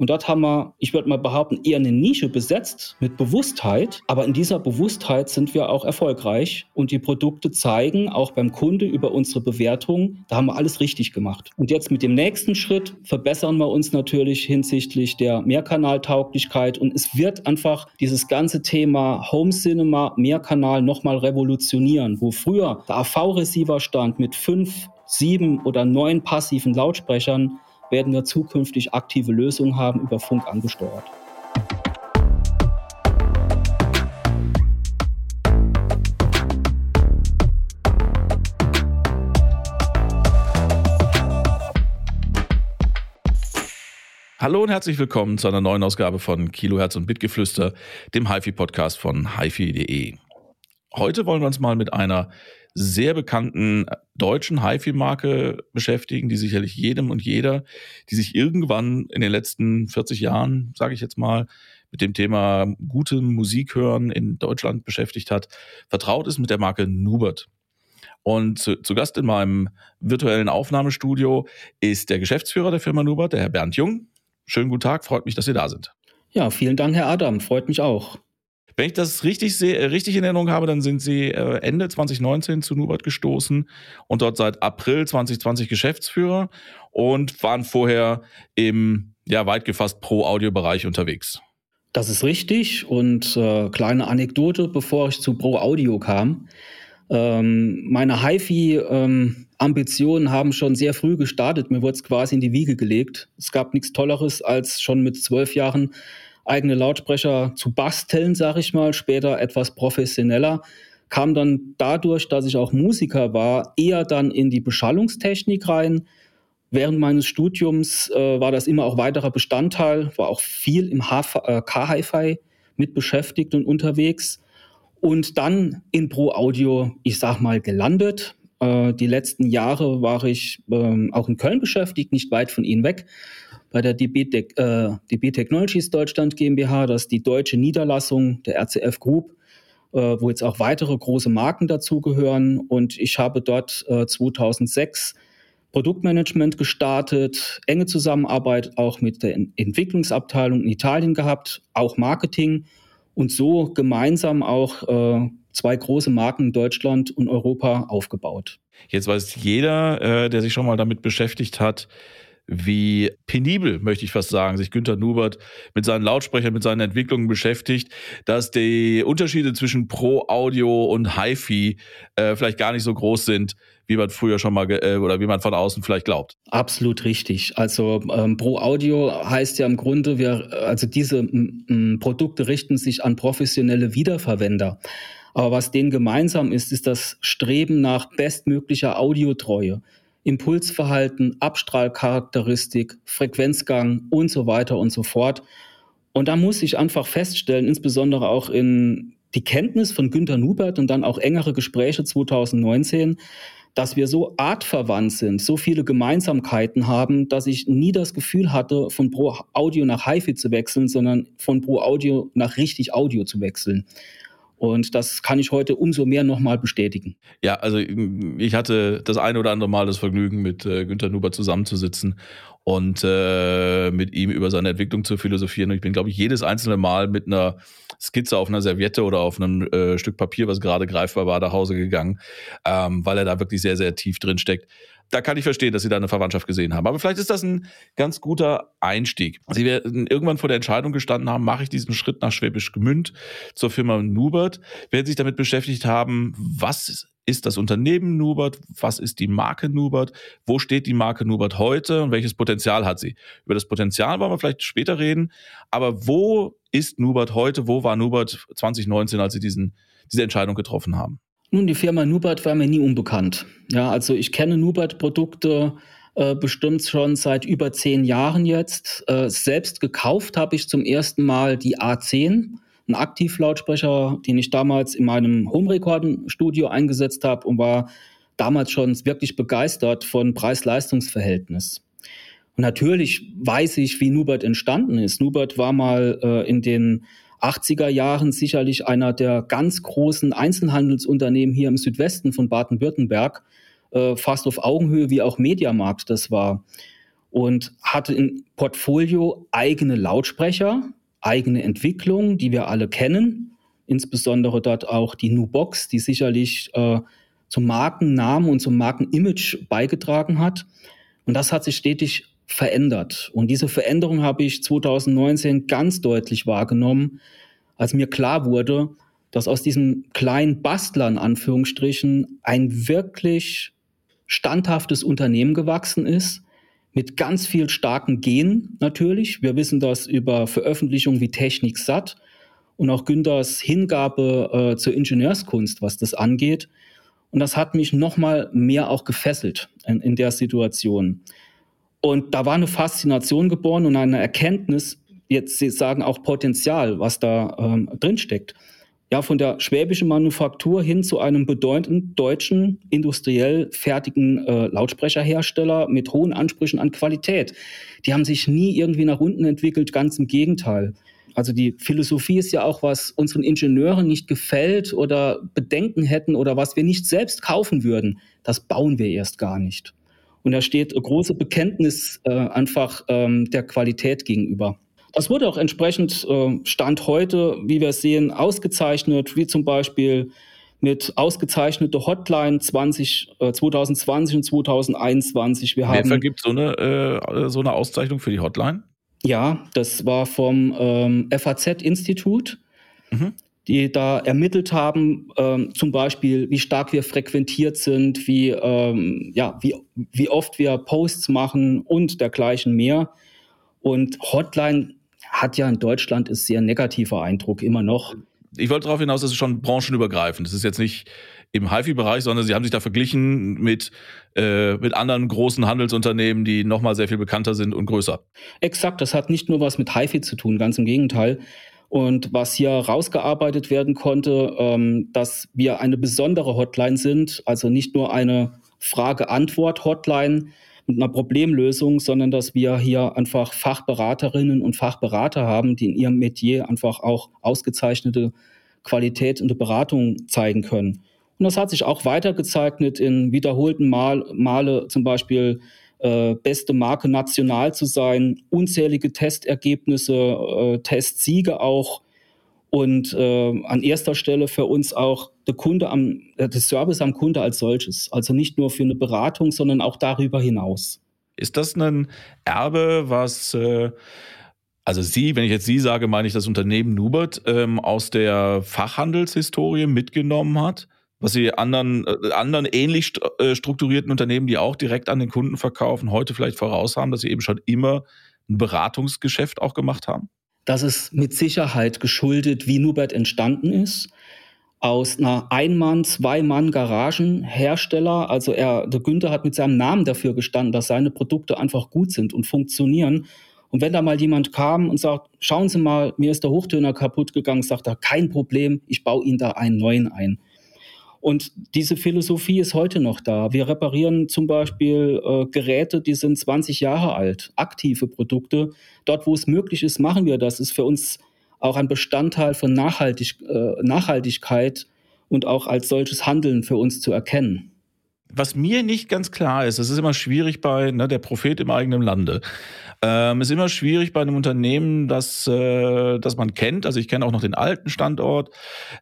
Und dort haben wir, ich würde mal behaupten, eher eine Nische besetzt mit Bewusstheit. Aber in dieser Bewusstheit sind wir auch erfolgreich. Und die Produkte zeigen auch beim Kunde über unsere Bewertung, da haben wir alles richtig gemacht. Und jetzt mit dem nächsten Schritt verbessern wir uns natürlich hinsichtlich der Mehrkanaltauglichkeit. Und es wird einfach dieses ganze Thema Home Cinema, Mehrkanal nochmal revolutionieren. Wo früher der AV-Receiver stand mit fünf, sieben oder neun passiven Lautsprechern, werden wir zukünftig aktive Lösungen haben über Funk angesteuert. Hallo und herzlich willkommen zu einer neuen Ausgabe von Kilohertz und Bitgeflüster, dem HiFi-Podcast von HiFi.de. Heute wollen wir uns mal mit einer sehr bekannten deutschen HiFi-Marke beschäftigen, die sicherlich jedem und jeder, die sich irgendwann in den letzten 40 Jahren, sage ich jetzt mal, mit dem Thema gute Musik hören in Deutschland beschäftigt hat, vertraut ist mit der Marke Nubert. Und zu, zu, Gast in meinem virtuellen Aufnahmestudio ist der Geschäftsführer der Firma Nubert, der Herr Bernd Jung. Schönen guten Tag, freut mich, dass Sie da sind. Ja, vielen Dank, Herr Adam, freut mich auch. Wenn ich das richtig, sehe, äh, richtig in Erinnerung habe, dann sind Sie äh, Ende 2019 zu Nubert gestoßen und dort seit April 2020 Geschäftsführer und waren vorher im ja, weit gefasst Pro-Audio-Bereich unterwegs. Das ist richtig und äh, kleine Anekdote, bevor ich zu Pro Audio kam. Ähm, meine HiFi-Ambitionen ähm, haben schon sehr früh gestartet. Mir wurde es quasi in die Wiege gelegt. Es gab nichts Tolleres, als schon mit zwölf Jahren eigene Lautsprecher zu basteln, sage ich mal, später etwas professioneller, kam dann dadurch, dass ich auch Musiker war, eher dann in die Beschallungstechnik rein. Während meines Studiums äh, war das immer auch weiterer Bestandteil, war auch viel im äh, K-Hi-Fi mit beschäftigt und unterwegs. Und dann in Pro Audio, ich sag mal, gelandet. Äh, die letzten Jahre war ich ähm, auch in Köln beschäftigt, nicht weit von Ihnen weg bei der DB, äh, DB Technologies Deutschland GmbH, das ist die deutsche Niederlassung der RCF Group, äh, wo jetzt auch weitere große Marken dazugehören. Und ich habe dort äh, 2006 Produktmanagement gestartet, enge Zusammenarbeit auch mit der Entwicklungsabteilung in Italien gehabt, auch Marketing und so gemeinsam auch äh, zwei große Marken in Deutschland und Europa aufgebaut. Jetzt weiß jeder, äh, der sich schon mal damit beschäftigt hat, wie penibel, möchte ich fast sagen, sich Günther Nubert mit seinen Lautsprechern, mit seinen Entwicklungen beschäftigt, dass die Unterschiede zwischen Pro Audio und HiFi äh, vielleicht gar nicht so groß sind, wie man früher schon mal äh, oder wie man von außen vielleicht glaubt. Absolut richtig. Also ähm, Pro Audio heißt ja im Grunde, wir, also diese Produkte richten sich an professionelle Wiederverwender. Aber was denen gemeinsam ist, ist das Streben nach bestmöglicher Audiotreue. Impulsverhalten, Abstrahlcharakteristik, Frequenzgang und so weiter und so fort. Und da muss ich einfach feststellen, insbesondere auch in die Kenntnis von Günter Nubert und dann auch engere Gespräche 2019, dass wir so artverwandt sind, so viele Gemeinsamkeiten haben, dass ich nie das Gefühl hatte, von Pro Audio nach HiFi zu wechseln, sondern von Pro Audio nach richtig Audio zu wechseln. Und das kann ich heute umso mehr nochmal bestätigen. Ja, also ich hatte das eine oder andere Mal das Vergnügen, mit äh, Günter Nuber zusammenzusitzen und äh, mit ihm über seine Entwicklung zu philosophieren. Und ich bin, glaube ich, jedes einzelne Mal mit einer Skizze auf einer Serviette oder auf einem äh, Stück Papier, was gerade greifbar war, nach Hause gegangen, ähm, weil er da wirklich sehr, sehr tief drin steckt da kann ich verstehen, dass Sie da eine Verwandtschaft gesehen haben. Aber vielleicht ist das ein ganz guter Einstieg. Sie werden irgendwann vor der Entscheidung gestanden haben, mache ich diesen Schritt nach Schwäbisch Gemünd zur Firma Nubert, werden sich damit beschäftigt haben, was ist das Unternehmen Nubert, was ist die Marke Nubert, wo steht die Marke Nubert heute und welches Potenzial hat sie. Über das Potenzial wollen wir vielleicht später reden, aber wo ist Nubert heute, wo war Nubert 2019, als Sie diesen, diese Entscheidung getroffen haben? Nun, die Firma Nubert war mir nie unbekannt. Ja, also ich kenne Nubert-Produkte äh, bestimmt schon seit über zehn Jahren jetzt. Äh, selbst gekauft habe ich zum ersten Mal die A10, einen Aktivlautsprecher, den ich damals in meinem Home-Recording-Studio eingesetzt habe und war damals schon wirklich begeistert von Preis-Leistungs-Verhältnis. Und natürlich weiß ich, wie Nubert entstanden ist. Nubert war mal äh, in den 80er Jahren sicherlich einer der ganz großen Einzelhandelsunternehmen hier im Südwesten von Baden-Württemberg, äh, fast auf Augenhöhe wie auch Mediamarkt das war. und hatte im Portfolio eigene Lautsprecher, eigene Entwicklung, die wir alle kennen, insbesondere dort auch die Nu-Box, die sicherlich äh, zum Markennamen und zum Markenimage beigetragen hat. Und das hat sich stetig verändert. Und diese Veränderung habe ich 2019 ganz deutlich wahrgenommen, als mir klar wurde, dass aus diesem kleinen Bastler in Anführungsstrichen ein wirklich standhaftes Unternehmen gewachsen ist, mit ganz viel starken Genen natürlich. Wir wissen das über Veröffentlichungen wie Technik Satt und auch Günthers Hingabe äh, zur Ingenieurskunst, was das angeht. Und das hat mich noch mal mehr auch gefesselt in, in der Situation. Und da war eine Faszination geboren und eine Erkenntnis, jetzt Sie sagen auch Potenzial, was da ähm, drin steckt. Ja, von der schwäbischen Manufaktur hin zu einem bedeutenden deutschen industriell fertigen äh, Lautsprecherhersteller mit hohen Ansprüchen an Qualität. Die haben sich nie irgendwie nach unten entwickelt, ganz im Gegenteil. Also die Philosophie ist ja auch, was unseren Ingenieuren nicht gefällt oder Bedenken hätten oder was wir nicht selbst kaufen würden, das bauen wir erst gar nicht. Und da steht große Bekenntnis äh, einfach ähm, der Qualität gegenüber. Das wurde auch entsprechend äh, Stand heute, wie wir sehen, ausgezeichnet, wie zum Beispiel mit ausgezeichnete Hotline 20, äh, 2020 und 2021. Wir Wer vergibt so eine, äh, so eine Auszeichnung für die Hotline? Ja, das war vom ähm, FAZ-Institut. Mhm die da ermittelt haben, ähm, zum Beispiel, wie stark wir frequentiert sind, wie, ähm, ja, wie, wie oft wir Posts machen und dergleichen mehr. Und Hotline hat ja in Deutschland ist sehr negativer Eindruck immer noch. Ich wollte darauf hinaus, das ist schon branchenübergreifend. Das ist jetzt nicht im HIFI-Bereich, sondern sie haben sich da verglichen mit, äh, mit anderen großen Handelsunternehmen, die nochmal sehr viel bekannter sind und größer. Exakt, das hat nicht nur was mit HIFI zu tun, ganz im Gegenteil. Und was hier rausgearbeitet werden konnte, ähm, dass wir eine besondere Hotline sind, also nicht nur eine Frage-Antwort-Hotline mit einer Problemlösung, sondern dass wir hier einfach Fachberaterinnen und Fachberater haben, die in ihrem Metier einfach auch ausgezeichnete Qualität in der Beratung zeigen können. Und das hat sich auch weitergezeichnet in wiederholten Mal, Male, zum Beispiel äh, beste Marke national zu sein, unzählige Testergebnisse, äh, Testsiege auch und äh, an erster Stelle für uns auch der Kunde am, äh, der Service am Kunde als solches. Also nicht nur für eine Beratung, sondern auch darüber hinaus. Ist das ein Erbe, was äh, also Sie, wenn ich jetzt Sie sage, meine ich das Unternehmen Nubert ähm, aus der Fachhandelshistorie mitgenommen hat? Was sie anderen, äh, anderen ähnlich äh, strukturierten Unternehmen, die auch direkt an den Kunden verkaufen, heute vielleicht voraus haben, dass sie eben schon immer ein Beratungsgeschäft auch gemacht haben? Das ist mit Sicherheit geschuldet, wie Nubert entstanden ist. Aus einer Ein-Mann-, Zwei-Mann-Garagenhersteller. Also er, der Günther hat mit seinem Namen dafür gestanden, dass seine Produkte einfach gut sind und funktionieren. Und wenn da mal jemand kam und sagt, schauen Sie mal, mir ist der Hochtöner kaputt gegangen, sagt er, kein Problem, ich baue Ihnen da einen neuen ein. Und diese Philosophie ist heute noch da. Wir reparieren zum Beispiel äh, Geräte, die sind 20 Jahre alt, aktive Produkte. Dort, wo es möglich ist, machen wir das. Ist für uns auch ein Bestandteil von Nachhaltig, äh, Nachhaltigkeit und auch als solches Handeln für uns zu erkennen. Was mir nicht ganz klar ist, es ist immer schwierig bei ne, der Prophet im eigenen Lande. Ähm, ist immer schwierig bei einem Unternehmen, das, äh, das man kennt. Also ich kenne auch noch den alten Standort.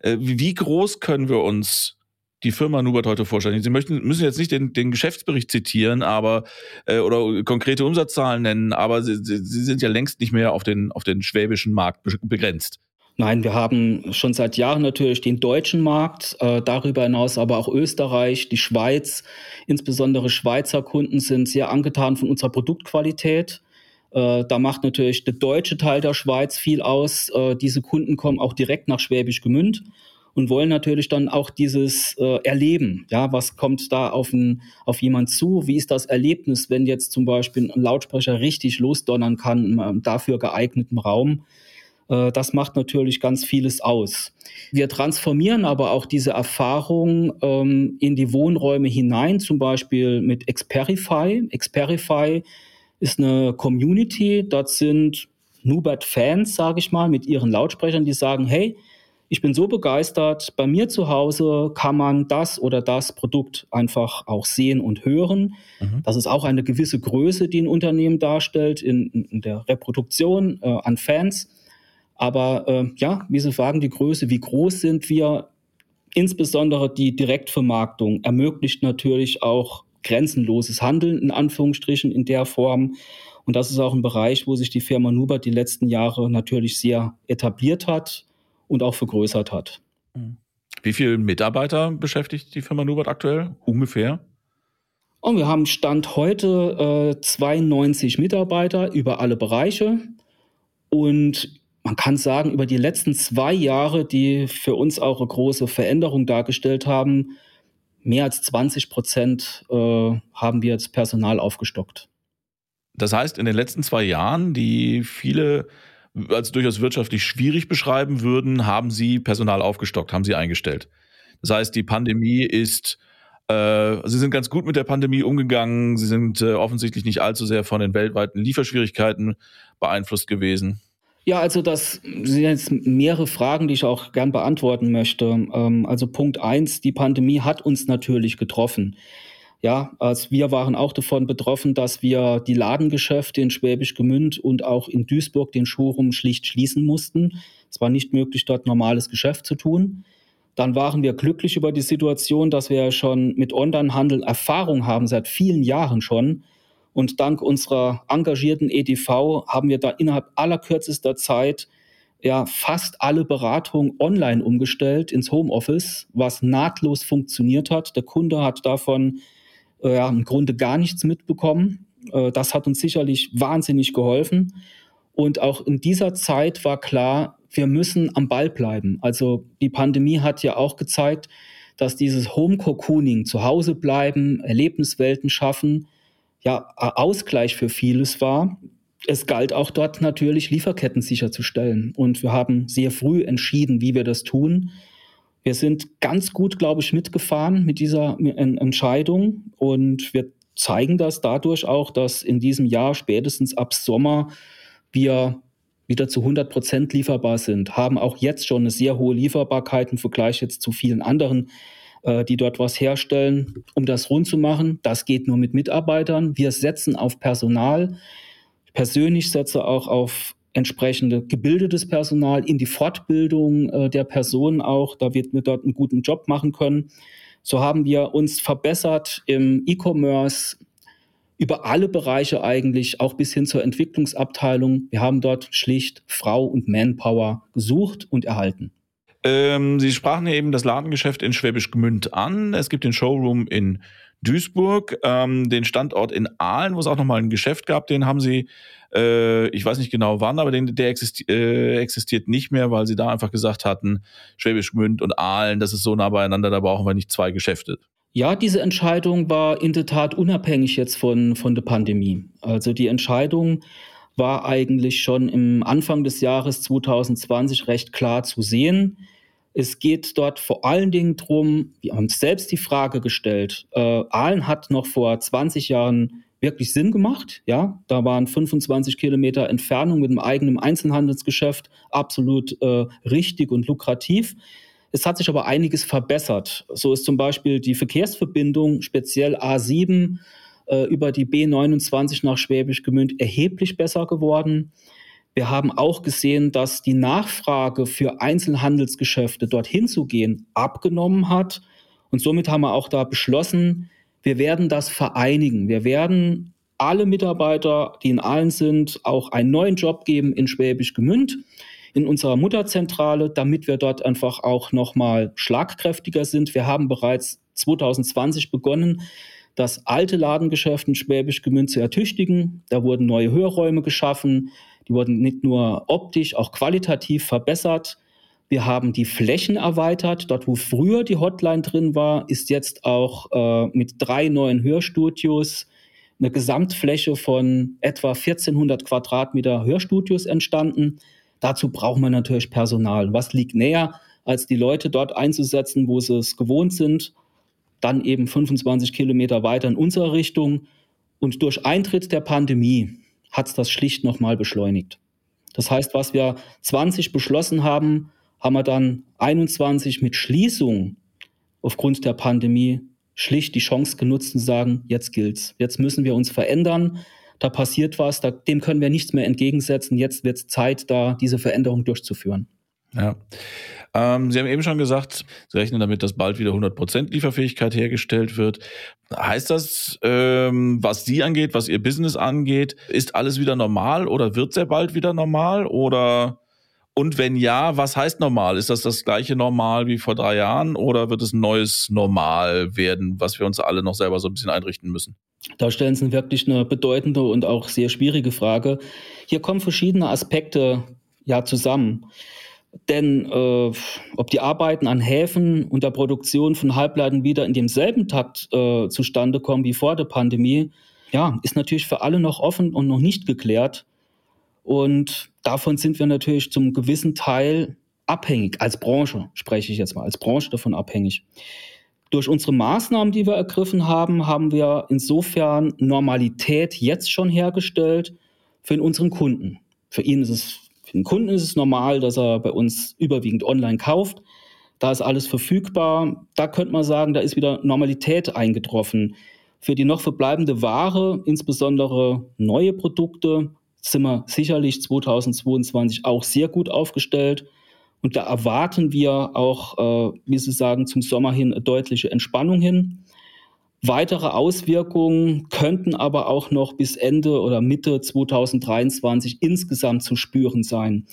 Äh, wie groß können wir uns die Firma Nubert heute vorstellen? Sie möchten, müssen jetzt nicht den, den Geschäftsbericht zitieren, aber äh, oder konkrete Umsatzzahlen nennen, aber sie, sie sind ja längst nicht mehr auf den, auf den schwäbischen Markt begrenzt. Nein, wir haben schon seit Jahren natürlich den deutschen Markt, äh, darüber hinaus aber auch Österreich, die Schweiz. Insbesondere Schweizer Kunden sind sehr angetan von unserer Produktqualität. Äh, da macht natürlich der deutsche Teil der Schweiz viel aus. Äh, diese Kunden kommen auch direkt nach Schwäbisch Gemünd und wollen natürlich dann auch dieses äh, erleben. Ja, was kommt da auf, ein, auf jemand zu? Wie ist das Erlebnis, wenn jetzt zum Beispiel ein Lautsprecher richtig losdonnern kann in dafür geeigneten Raum? Äh, das macht natürlich ganz vieles aus. Wir transformieren aber auch diese Erfahrung ähm, in die Wohnräume hinein, zum Beispiel mit Experify. Experify ist eine Community, dort sind Nubert-Fans, sage ich mal, mit ihren Lautsprechern, die sagen, hey, ich bin so begeistert, bei mir zu Hause kann man das oder das Produkt einfach auch sehen und hören. Mhm. Das ist auch eine gewisse Größe, die ein Unternehmen darstellt in, in der Reproduktion äh, an Fans. Aber äh, ja, wie Sie fragen, die Größe, wie groß sind wir? Insbesondere die Direktvermarktung ermöglicht natürlich auch grenzenloses Handeln in Anführungsstrichen in der Form. Und das ist auch ein Bereich, wo sich die Firma Nubert die letzten Jahre natürlich sehr etabliert hat und auch vergrößert hat. Mhm. Wie viele Mitarbeiter beschäftigt die Firma Nubert aktuell ungefähr? Und wir haben Stand heute äh, 92 Mitarbeiter über alle Bereiche. Und man kann sagen, über die letzten zwei Jahre, die für uns auch eine große Veränderung dargestellt haben, mehr als 20 Prozent äh, haben wir jetzt Personal aufgestockt. Das heißt, in den letzten zwei Jahren, die viele als durchaus wirtschaftlich schwierig beschreiben würden, haben sie Personal aufgestockt, haben sie eingestellt. Das heißt, die Pandemie ist, äh, sie sind ganz gut mit der Pandemie umgegangen, sie sind äh, offensichtlich nicht allzu sehr von den weltweiten Lieferschwierigkeiten beeinflusst gewesen. Ja, also das sind jetzt mehrere Fragen, die ich auch gern beantworten möchte. Ähm, also Punkt eins, die Pandemie hat uns natürlich getroffen. Ja, also wir waren auch davon betroffen, dass wir die Ladengeschäfte in Schwäbisch Gemünd und auch in Duisburg den Showroom schlicht schließen mussten. Es war nicht möglich, dort normales Geschäft zu tun. Dann waren wir glücklich über die Situation, dass wir schon mit Onlinehandel Erfahrung haben, seit vielen Jahren schon. Und dank unserer engagierten EDV haben wir da innerhalb aller kürzester Zeit ja fast alle Beratungen online umgestellt ins Homeoffice, was nahtlos funktioniert hat. Der Kunde hat davon ja, im Grunde gar nichts mitbekommen. Äh, das hat uns sicherlich wahnsinnig geholfen. Und auch in dieser Zeit war klar, wir müssen am Ball bleiben. Also die Pandemie hat ja auch gezeigt, dass dieses Home-Cocooning, zu Hause bleiben, Erlebniswelten schaffen, ja, Ausgleich für vieles war. Es galt auch dort natürlich Lieferketten sicherzustellen. Und wir haben sehr früh entschieden, wie wir das tun. Wir sind ganz gut, glaube ich, mitgefahren mit dieser Entscheidung und wir zeigen das dadurch auch, dass in diesem Jahr spätestens ab Sommer wir wieder zu 100 Prozent lieferbar sind, haben auch jetzt schon eine sehr hohe Lieferbarkeit im Vergleich jetzt zu vielen anderen, äh, die dort was herstellen. Um das rund zu machen, das geht nur mit Mitarbeitern. Wir setzen auf Personal. Ich persönlich setze auch auf entsprechende gebildetes Personal in die Fortbildung äh, der Personen auch, da wird wir dort einen guten Job machen können. So haben wir uns verbessert im E-Commerce über alle Bereiche eigentlich, auch bis hin zur Entwicklungsabteilung. Wir haben dort schlicht Frau und Manpower gesucht und erhalten. Ähm, Sie sprachen ja eben das Ladengeschäft in Schwäbisch Gmünd an. Es gibt den Showroom in Duisburg, ähm, den Standort in Aalen, wo es auch nochmal ein Geschäft gab, den haben sie, äh, ich weiß nicht genau wann, aber den, der existi äh, existiert nicht mehr, weil sie da einfach gesagt hatten, Schwäbisch Gmünd und Aalen, das ist so nah beieinander, da brauchen wir nicht zwei Geschäfte. Ja, diese Entscheidung war in der Tat unabhängig jetzt von, von der Pandemie. Also die Entscheidung war eigentlich schon im Anfang des Jahres 2020 recht klar zu sehen. Es geht dort vor allen Dingen darum, wir haben uns selbst die Frage gestellt, äh, Aalen hat noch vor 20 Jahren wirklich Sinn gemacht. Ja, da waren 25 Kilometer Entfernung mit einem eigenen Einzelhandelsgeschäft absolut äh, richtig und lukrativ. Es hat sich aber einiges verbessert. So ist zum Beispiel die Verkehrsverbindung, speziell A7 äh, über die B29 nach Schwäbisch Gmünd, erheblich besser geworden. Wir haben auch gesehen, dass die Nachfrage für Einzelhandelsgeschäfte dorthin zu gehen abgenommen hat. Und somit haben wir auch da beschlossen, wir werden das vereinigen. Wir werden alle Mitarbeiter, die in allen sind, auch einen neuen Job geben in Schwäbisch Gmünd, in unserer Mutterzentrale, damit wir dort einfach auch nochmal schlagkräftiger sind. Wir haben bereits 2020 begonnen, das alte Ladengeschäft in Schwäbisch Gmünd zu ertüchtigen. Da wurden neue Hörräume geschaffen. Die wurden nicht nur optisch, auch qualitativ verbessert. Wir haben die Flächen erweitert. Dort, wo früher die Hotline drin war, ist jetzt auch äh, mit drei neuen Hörstudios eine Gesamtfläche von etwa 1400 Quadratmeter Hörstudios entstanden. Dazu braucht man natürlich Personal. Was liegt näher, als die Leute dort einzusetzen, wo sie es gewohnt sind? Dann eben 25 Kilometer weiter in unsere Richtung. Und durch Eintritt der Pandemie hat es das schlicht nochmal beschleunigt. Das heißt, was wir 20 beschlossen haben, haben wir dann 21 mit Schließung aufgrund der Pandemie schlicht die Chance genutzt und sagen, jetzt gilt's. Jetzt müssen wir uns verändern. Da passiert was, da, dem können wir nichts mehr entgegensetzen. Jetzt wird es Zeit, da diese Veränderung durchzuführen. Ja. Ähm, Sie haben eben schon gesagt, Sie rechnen damit, dass bald wieder 100% Lieferfähigkeit hergestellt wird. Heißt das, ähm, was Sie angeht, was Ihr Business angeht, ist alles wieder normal oder wird sehr bald wieder normal? Oder und wenn ja, was heißt normal? Ist das das gleiche Normal wie vor drei Jahren oder wird es ein neues Normal werden, was wir uns alle noch selber so ein bisschen einrichten müssen? Da stellen Sie wirklich eine bedeutende und auch sehr schwierige Frage. Hier kommen verschiedene Aspekte ja zusammen. Denn äh, ob die Arbeiten an Häfen und der Produktion von Halbleitern wieder in demselben Takt äh, zustande kommen wie vor der Pandemie, ja, ist natürlich für alle noch offen und noch nicht geklärt. Und davon sind wir natürlich zum gewissen Teil abhängig. Als Branche spreche ich jetzt mal, als Branche davon abhängig. Durch unsere Maßnahmen, die wir ergriffen haben, haben wir insofern Normalität jetzt schon hergestellt für unseren Kunden. Für ihn ist es für den Kunden ist es normal, dass er bei uns überwiegend online kauft. Da ist alles verfügbar. Da könnte man sagen, da ist wieder Normalität eingetroffen. Für die noch verbleibende Ware, insbesondere neue Produkte, sind wir sicherlich 2022 auch sehr gut aufgestellt. Und da erwarten wir auch, äh, wie Sie sagen, zum Sommer hin eine deutliche Entspannung hin. Weitere Auswirkungen könnten aber auch noch bis Ende oder Mitte 2023 insgesamt zu spüren sein.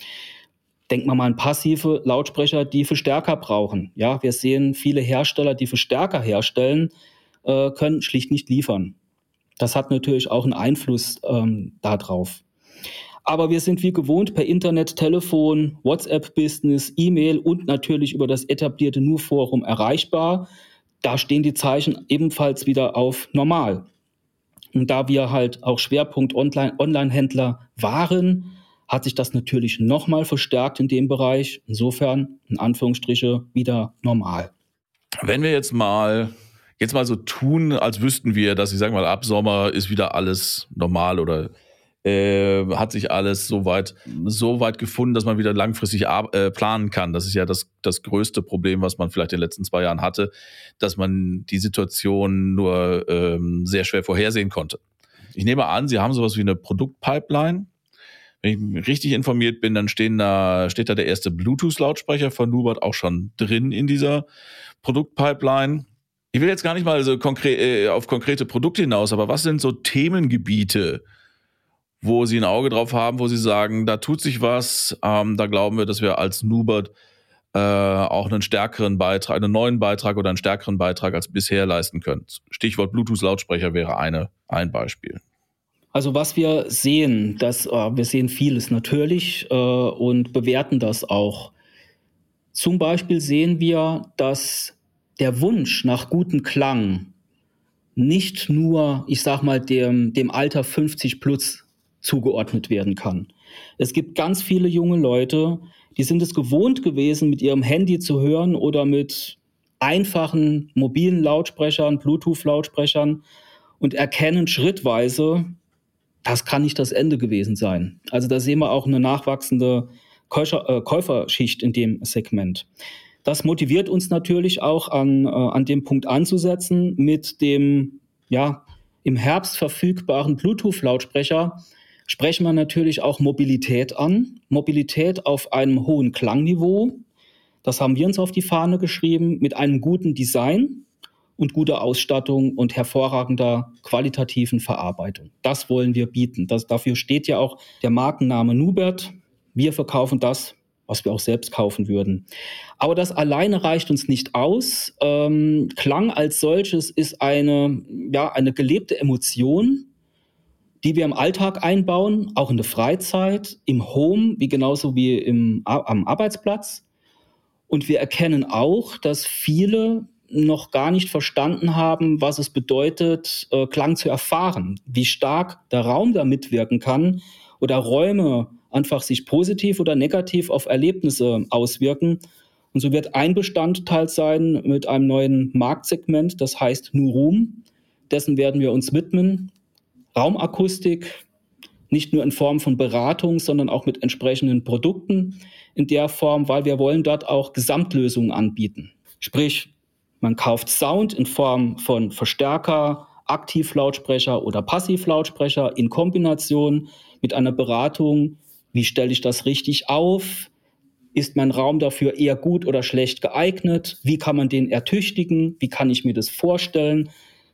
Denkt man mal an passive Lautsprecher, die Verstärker brauchen. Ja, wir sehen viele Hersteller, die Verstärker herstellen, äh, können schlicht nicht liefern. Das hat natürlich auch einen Einfluss ähm, darauf. Aber wir sind wie gewohnt per Internet, Telefon, WhatsApp-Business, E-Mail und natürlich über das etablierte Nu-Forum erreichbar da stehen die Zeichen ebenfalls wieder auf normal. Und da wir halt auch Schwerpunkt Online-Händler waren, hat sich das natürlich nochmal verstärkt in dem Bereich. Insofern, in Anführungsstriche, wieder normal. Wenn wir jetzt mal, jetzt mal so tun, als wüssten wir, dass ich sage mal, ab Sommer ist wieder alles normal oder äh, hat sich alles so weit, so weit gefunden, dass man wieder langfristig äh, planen kann. Das ist ja das, das größte Problem, was man vielleicht in den letzten zwei Jahren hatte, dass man die Situation nur ähm, sehr schwer vorhersehen konnte. Ich nehme an, Sie haben sowas wie eine Produktpipeline. Wenn ich richtig informiert bin, dann stehen da, steht da der erste Bluetooth-Lautsprecher von Nubert auch schon drin in dieser Produktpipeline. Ich will jetzt gar nicht mal so konkret, äh, auf konkrete Produkte hinaus, aber was sind so Themengebiete, wo sie ein Auge drauf haben, wo sie sagen, da tut sich was, ähm, da glauben wir, dass wir als Nubert äh, auch einen stärkeren Beitrag, einen neuen Beitrag oder einen stärkeren Beitrag als bisher leisten können. Stichwort Bluetooth-Lautsprecher wäre eine, ein Beispiel. Also was wir sehen, dass äh, wir sehen vieles natürlich äh, und bewerten das auch. Zum Beispiel sehen wir, dass der Wunsch nach gutem Klang nicht nur, ich sag mal, dem, dem Alter 50 plus zugeordnet werden kann. Es gibt ganz viele junge Leute, die sind es gewohnt gewesen, mit ihrem Handy zu hören oder mit einfachen mobilen Lautsprechern, Bluetooth-Lautsprechern und erkennen schrittweise, das kann nicht das Ende gewesen sein. Also da sehen wir auch eine nachwachsende äh, Käuferschicht in dem Segment. Das motiviert uns natürlich auch an, äh, an dem Punkt anzusetzen mit dem ja, im Herbst verfügbaren Bluetooth-Lautsprecher, sprechen wir natürlich auch Mobilität an. Mobilität auf einem hohen Klangniveau. Das haben wir uns auf die Fahne geschrieben mit einem guten Design und guter Ausstattung und hervorragender qualitativen Verarbeitung. Das wollen wir bieten. Das, dafür steht ja auch der Markenname Nubert. Wir verkaufen das, was wir auch selbst kaufen würden. Aber das alleine reicht uns nicht aus. Ähm, Klang als solches ist eine, ja, eine gelebte Emotion, die wir im Alltag einbauen, auch in der Freizeit, im Home, wie genauso wie im, am Arbeitsplatz. Und wir erkennen auch, dass viele noch gar nicht verstanden haben, was es bedeutet, äh, Klang zu erfahren, wie stark der Raum da mitwirken kann oder Räume einfach sich positiv oder negativ auf Erlebnisse auswirken. Und so wird ein Bestandteil sein mit einem neuen Marktsegment, das heißt Room. Dessen werden wir uns widmen. Raumakustik, nicht nur in Form von Beratung, sondern auch mit entsprechenden Produkten in der Form, weil wir wollen dort auch Gesamtlösungen anbieten. Sprich, man kauft Sound in Form von Verstärker, Aktivlautsprecher oder Passivlautsprecher in Kombination mit einer Beratung. Wie stelle ich das richtig auf? Ist mein Raum dafür eher gut oder schlecht geeignet? Wie kann man den ertüchtigen? Wie kann ich mir das vorstellen?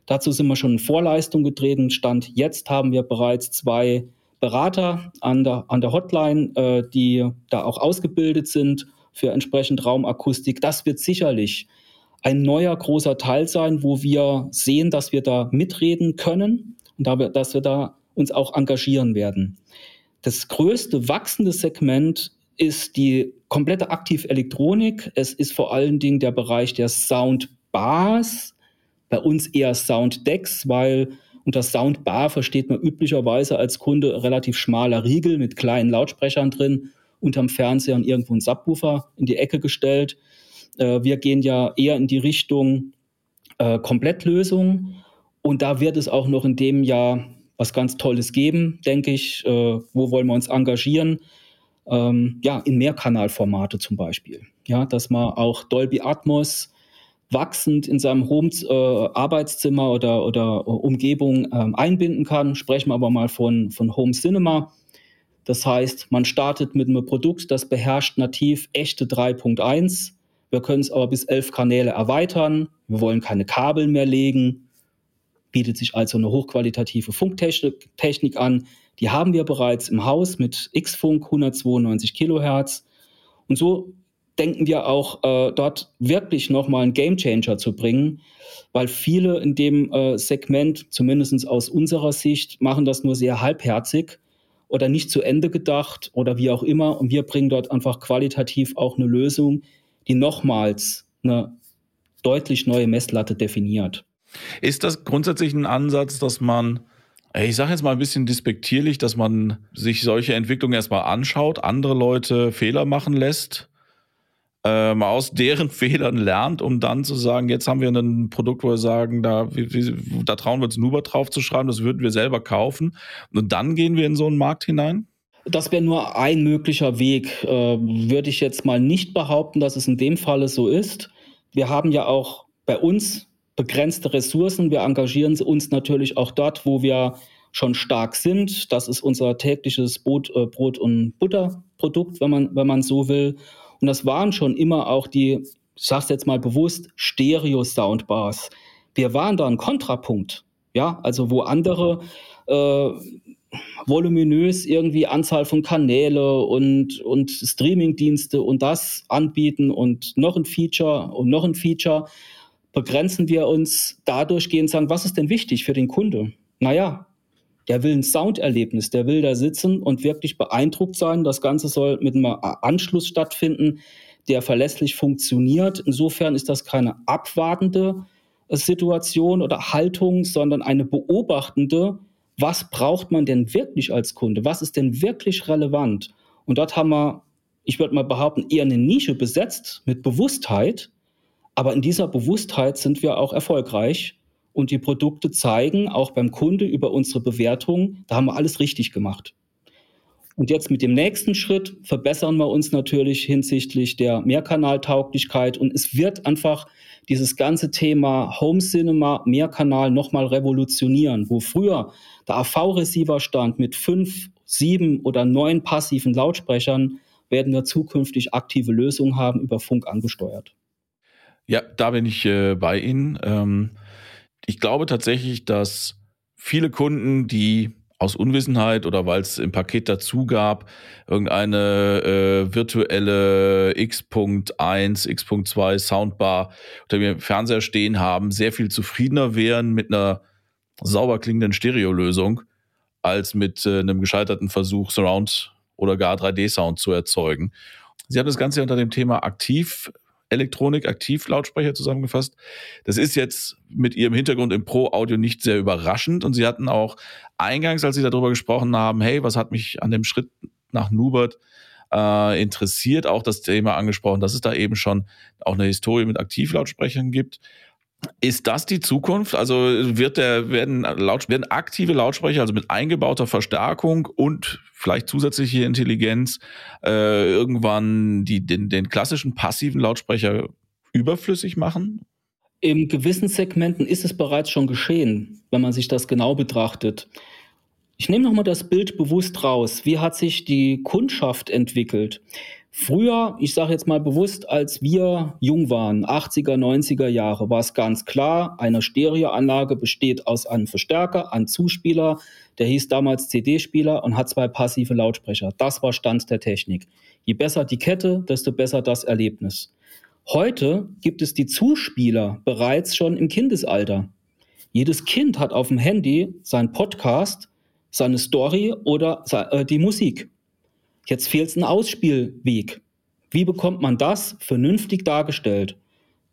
Dazu sind wir schon in Vorleistung getreten. Stand jetzt haben wir bereits zwei Berater an der, an der Hotline, äh, die da auch ausgebildet sind für entsprechend Raumakustik. Das wird sicherlich ein neuer großer Teil sein, wo wir sehen, dass wir da mitreden können und dass wir da uns auch engagieren werden. Das größte wachsende Segment ist die komplette Aktivelektronik. Es ist vor allen Dingen der Bereich der Soundbars, bei uns eher Sounddecks, weil unter Soundbar versteht man üblicherweise als Kunde relativ schmaler Riegel mit kleinen Lautsprechern drin, unterm Fernseher und irgendwo ein Subwoofer in die Ecke gestellt. Äh, wir gehen ja eher in die Richtung äh, Komplettlösung und da wird es auch noch in dem Jahr was ganz Tolles geben, denke ich. Äh, wo wollen wir uns engagieren? ähm, ja, in Mehrkanalformate zum Beispiel. Ja, dass man auch Dolby Atmos wachsend in seinem Home äh, Arbeitszimmer oder, oder Umgebung ähm, einbinden kann. Sprechen wir aber mal von, von Home Cinema. Das heißt, man startet mit einem Produkt, das beherrscht nativ echte 3.1. Wir können es aber bis elf Kanäle erweitern. Wir wollen keine Kabel mehr legen. Bietet sich also eine hochqualitative Funktechnik an, die haben wir bereits im Haus mit X-Funk 192 Kilohertz. Und so denken wir auch äh, dort wirklich nochmal einen Gamechanger zu bringen, weil viele in dem äh, Segment, zumindest aus unserer Sicht, machen das nur sehr halbherzig oder nicht zu Ende gedacht oder wie auch immer. Und wir bringen dort einfach qualitativ auch eine Lösung, die nochmals eine deutlich neue Messlatte definiert. Ist das grundsätzlich ein Ansatz, dass man ich sage jetzt mal ein bisschen despektierlich, dass man sich solche Entwicklungen erstmal anschaut, andere Leute Fehler machen lässt, ähm, aus deren Fehlern lernt, um dann zu sagen, jetzt haben wir ein Produkt, wo wir sagen, da, da trauen wir uns Nuber drauf zu schreiben, das würden wir selber kaufen. Und dann gehen wir in so einen Markt hinein? Das wäre nur ein möglicher Weg. Äh, würde ich jetzt mal nicht behaupten, dass es in dem Falle so ist. Wir haben ja auch bei uns begrenzte Ressourcen. Wir engagieren uns natürlich auch dort, wo wir schon stark sind. Das ist unser tägliches Brot, äh, Brot und Butterprodukt, wenn man, wenn man so will. Und das waren schon immer auch die, ich sag's jetzt mal bewusst, Stereo-Soundbars. Wir waren da ein Kontrapunkt. Ja, also wo andere äh, voluminös irgendwie Anzahl von Kanäle und, und Streamingdienste und das anbieten und noch ein Feature und noch ein Feature begrenzen wir uns dadurch gehen sagen, was ist denn wichtig für den Kunde? Naja, der will ein Sounderlebnis, der will da sitzen und wirklich beeindruckt sein. Das Ganze soll mit einem Anschluss stattfinden, der verlässlich funktioniert. Insofern ist das keine abwartende Situation oder Haltung, sondern eine beobachtende, was braucht man denn wirklich als Kunde? Was ist denn wirklich relevant? Und dort haben wir, ich würde mal behaupten, eher eine Nische besetzt mit Bewusstheit, aber in dieser Bewusstheit sind wir auch erfolgreich und die Produkte zeigen auch beim Kunde über unsere Bewertung, da haben wir alles richtig gemacht. Und jetzt mit dem nächsten Schritt verbessern wir uns natürlich hinsichtlich der Mehrkanaltauglichkeit und es wird einfach dieses ganze Thema Home Cinema Mehrkanal nochmal revolutionieren, wo früher der AV-Receiver stand mit fünf, sieben oder neun passiven Lautsprechern, werden wir zukünftig aktive Lösungen haben über Funk angesteuert. Ja, da bin ich äh, bei Ihnen. Ähm, ich glaube tatsächlich, dass viele Kunden, die aus Unwissenheit oder weil es im Paket dazu gab, irgendeine äh, virtuelle X.1, X.2 Soundbar unter dem Fernseher stehen haben, sehr viel zufriedener wären mit einer sauber klingenden Stereolösung als mit äh, einem gescheiterten Versuch, Surround oder gar 3D-Sound zu erzeugen. Sie haben das Ganze unter dem Thema aktiv Elektronik Aktivlautsprecher zusammengefasst. Das ist jetzt mit ihrem Hintergrund im Pro-Audio nicht sehr überraschend und sie hatten auch eingangs, als sie darüber gesprochen haben, hey, was hat mich an dem Schritt nach Nubert äh, interessiert, auch das Thema angesprochen, dass es da eben schon auch eine Historie mit Aktivlautsprechern gibt. Ist das die Zukunft? Also wird der, werden, Laut, werden aktive Lautsprecher, also mit eingebauter Verstärkung und vielleicht zusätzliche Intelligenz, äh, irgendwann die, den, den klassischen passiven Lautsprecher überflüssig machen? In gewissen Segmenten ist es bereits schon geschehen, wenn man sich das genau betrachtet. Ich nehme nochmal das Bild bewusst raus. Wie hat sich die Kundschaft entwickelt? Früher, ich sage jetzt mal bewusst, als wir jung waren, 80er, 90er Jahre, war es ganz klar, eine Stereoanlage besteht aus einem Verstärker, einem Zuspieler, der hieß damals CD-Spieler und hat zwei passive Lautsprecher. Das war Stand der Technik. Je besser die Kette, desto besser das Erlebnis. Heute gibt es die Zuspieler bereits schon im Kindesalter. Jedes Kind hat auf dem Handy sein Podcast, seine Story oder äh, die Musik. Jetzt fehlt es ein Ausspielweg. Wie bekommt man das vernünftig dargestellt?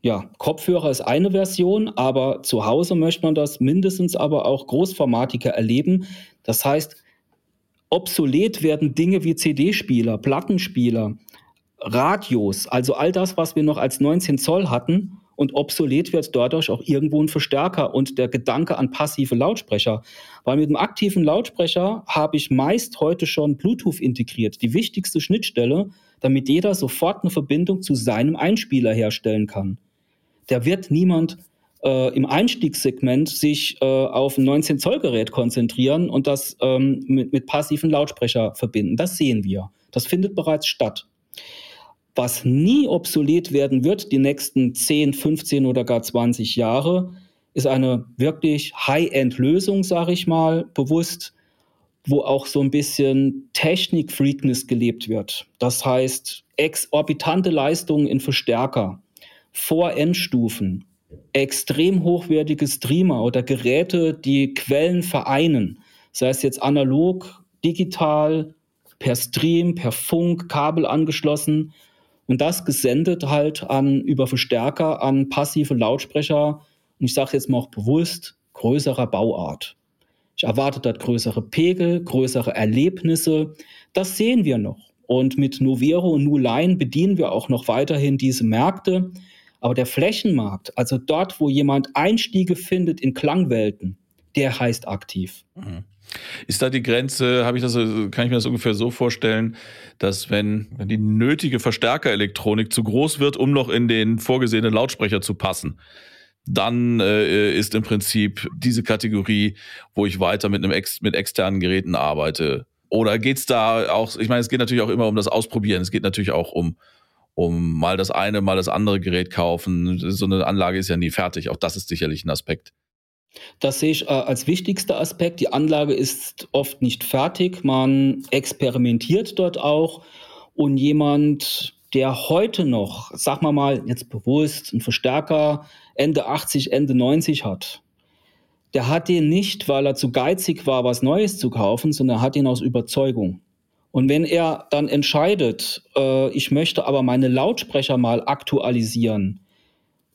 Ja, Kopfhörer ist eine Version, aber zu Hause möchte man das mindestens aber auch Großformatiker erleben. Das heißt, obsolet werden Dinge wie CD-Spieler, Plattenspieler, Radios, also all das, was wir noch als 19 Zoll hatten, und obsolet wird dadurch auch irgendwo ein Verstärker und der Gedanke an passive Lautsprecher. Weil mit einem aktiven Lautsprecher habe ich meist heute schon Bluetooth integriert, die wichtigste Schnittstelle, damit jeder sofort eine Verbindung zu seinem Einspieler herstellen kann. Der wird niemand äh, im Einstiegssegment sich äh, auf ein 19 Zoll Gerät konzentrieren und das ähm, mit, mit passiven Lautsprecher verbinden. Das sehen wir. Das findet bereits statt. Was nie obsolet werden wird, die nächsten 10, 15 oder gar 20 Jahre, ist eine wirklich High-End-Lösung, sage ich mal, bewusst, wo auch so ein bisschen Technik-Freakness gelebt wird. Das heißt, exorbitante Leistungen in Verstärker, Vor-Endstufen, extrem hochwertige Streamer oder Geräte, die Quellen vereinen, sei es jetzt analog, digital, per Stream, per Funk, Kabel angeschlossen und das gesendet halt an über Verstärker, an passive Lautsprecher. Und ich sage jetzt mal auch bewusst, größerer Bauart. Ich erwarte dort größere Pegel, größere Erlebnisse. Das sehen wir noch. Und mit Novero und Nuline bedienen wir auch noch weiterhin diese Märkte. Aber der Flächenmarkt, also dort, wo jemand Einstiege findet in Klangwelten, der heißt aktiv. Mhm. Ist da die Grenze, habe ich das, kann ich mir das ungefähr so vorstellen, dass wenn, wenn die nötige Verstärkerelektronik zu groß wird, um noch in den vorgesehenen Lautsprecher zu passen, dann äh, ist im Prinzip diese Kategorie, wo ich weiter mit einem ex, mit externen Geräten arbeite. Oder geht's da auch, ich meine, es geht natürlich auch immer um das Ausprobieren, es geht natürlich auch um, um mal das eine, mal das andere Gerät kaufen. So eine Anlage ist ja nie fertig. Auch das ist sicherlich ein Aspekt. Das sehe ich äh, als wichtigster Aspekt. Die Anlage ist oft nicht fertig. Man experimentiert dort auch. Und jemand, der heute noch, sag mal mal, jetzt bewusst einen Verstärker Ende 80, Ende 90 hat, der hat den nicht, weil er zu geizig war, was Neues zu kaufen, sondern hat ihn aus Überzeugung. Und wenn er dann entscheidet, äh, ich möchte aber meine Lautsprecher mal aktualisieren,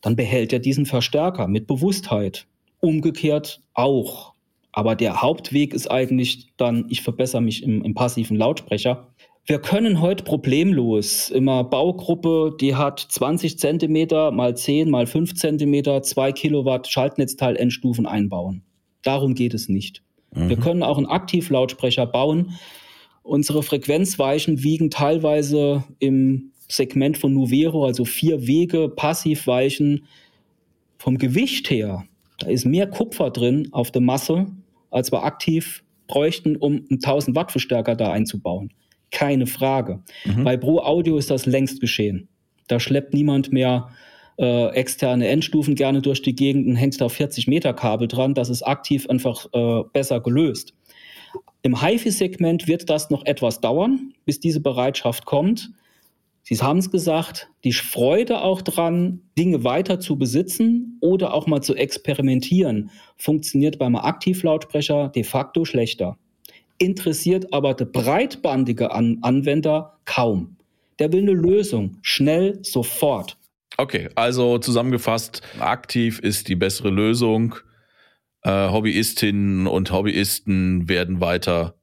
dann behält er diesen Verstärker mit Bewusstheit umgekehrt auch. Aber der Hauptweg ist eigentlich dann, ich verbessere mich im, im passiven Lautsprecher. Wir können heute problemlos immer Baugruppe, die hat 20 Zentimeter mal 10 mal 5 Zentimeter, 2 Kilowatt Schaltnetzteil Endstufen einbauen. Darum geht es nicht. Mhm. Wir können auch einen Aktivlautsprecher bauen. Unsere Frequenzweichen wiegen teilweise im Segment von Nuvero, also vier Wege Passivweichen, vom Gewicht her da ist mehr Kupfer drin auf der Masse, als wir aktiv bräuchten, um einen 1000 Watt Verstärker da einzubauen. Keine Frage. Mhm. Bei Pro Audio ist das längst geschehen. Da schleppt niemand mehr äh, externe Endstufen gerne durch die Gegend und hängt da 40 Meter Kabel dran. Das ist aktiv einfach äh, besser gelöst. Im HiFi-Segment wird das noch etwas dauern, bis diese Bereitschaft kommt. Sie haben es gesagt, die Freude auch dran, Dinge weiter zu besitzen oder auch mal zu experimentieren, funktioniert beim Aktivlautsprecher de facto schlechter. Interessiert aber der breitbandige An Anwender kaum. Der will eine Lösung, schnell, sofort. Okay, also zusammengefasst, aktiv ist die bessere Lösung. Äh, Hobbyistinnen und Hobbyisten werden weiter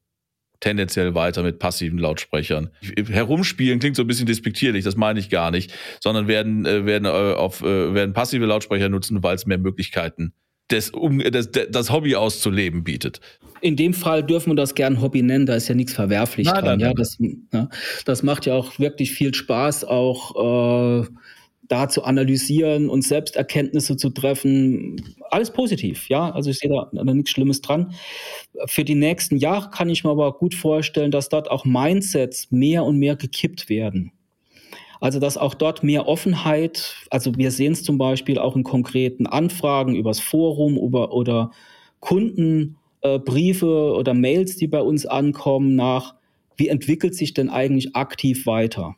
tendenziell weiter mit passiven Lautsprechern. Herumspielen klingt so ein bisschen despektierlich, das meine ich gar nicht, sondern werden, äh, werden, äh, auf, äh, werden passive Lautsprecher nutzen, weil es mehr Möglichkeiten des, um, das, das Hobby auszuleben bietet. In dem Fall dürfen wir das gern Hobby nennen, da ist ja nichts verwerflich nein, dran. Nein, ja, das, ja, das macht ja auch wirklich viel Spaß, auch äh, da zu analysieren und Selbsterkenntnisse zu treffen. Alles positiv, ja. Also ich sehe da, da nichts Schlimmes dran. Für die nächsten Jahre kann ich mir aber gut vorstellen, dass dort auch Mindsets mehr und mehr gekippt werden. Also dass auch dort mehr Offenheit, also wir sehen es zum Beispiel auch in konkreten Anfragen übers Forum über, oder Kundenbriefe äh, oder Mails, die bei uns ankommen, nach, wie entwickelt sich denn eigentlich aktiv weiter?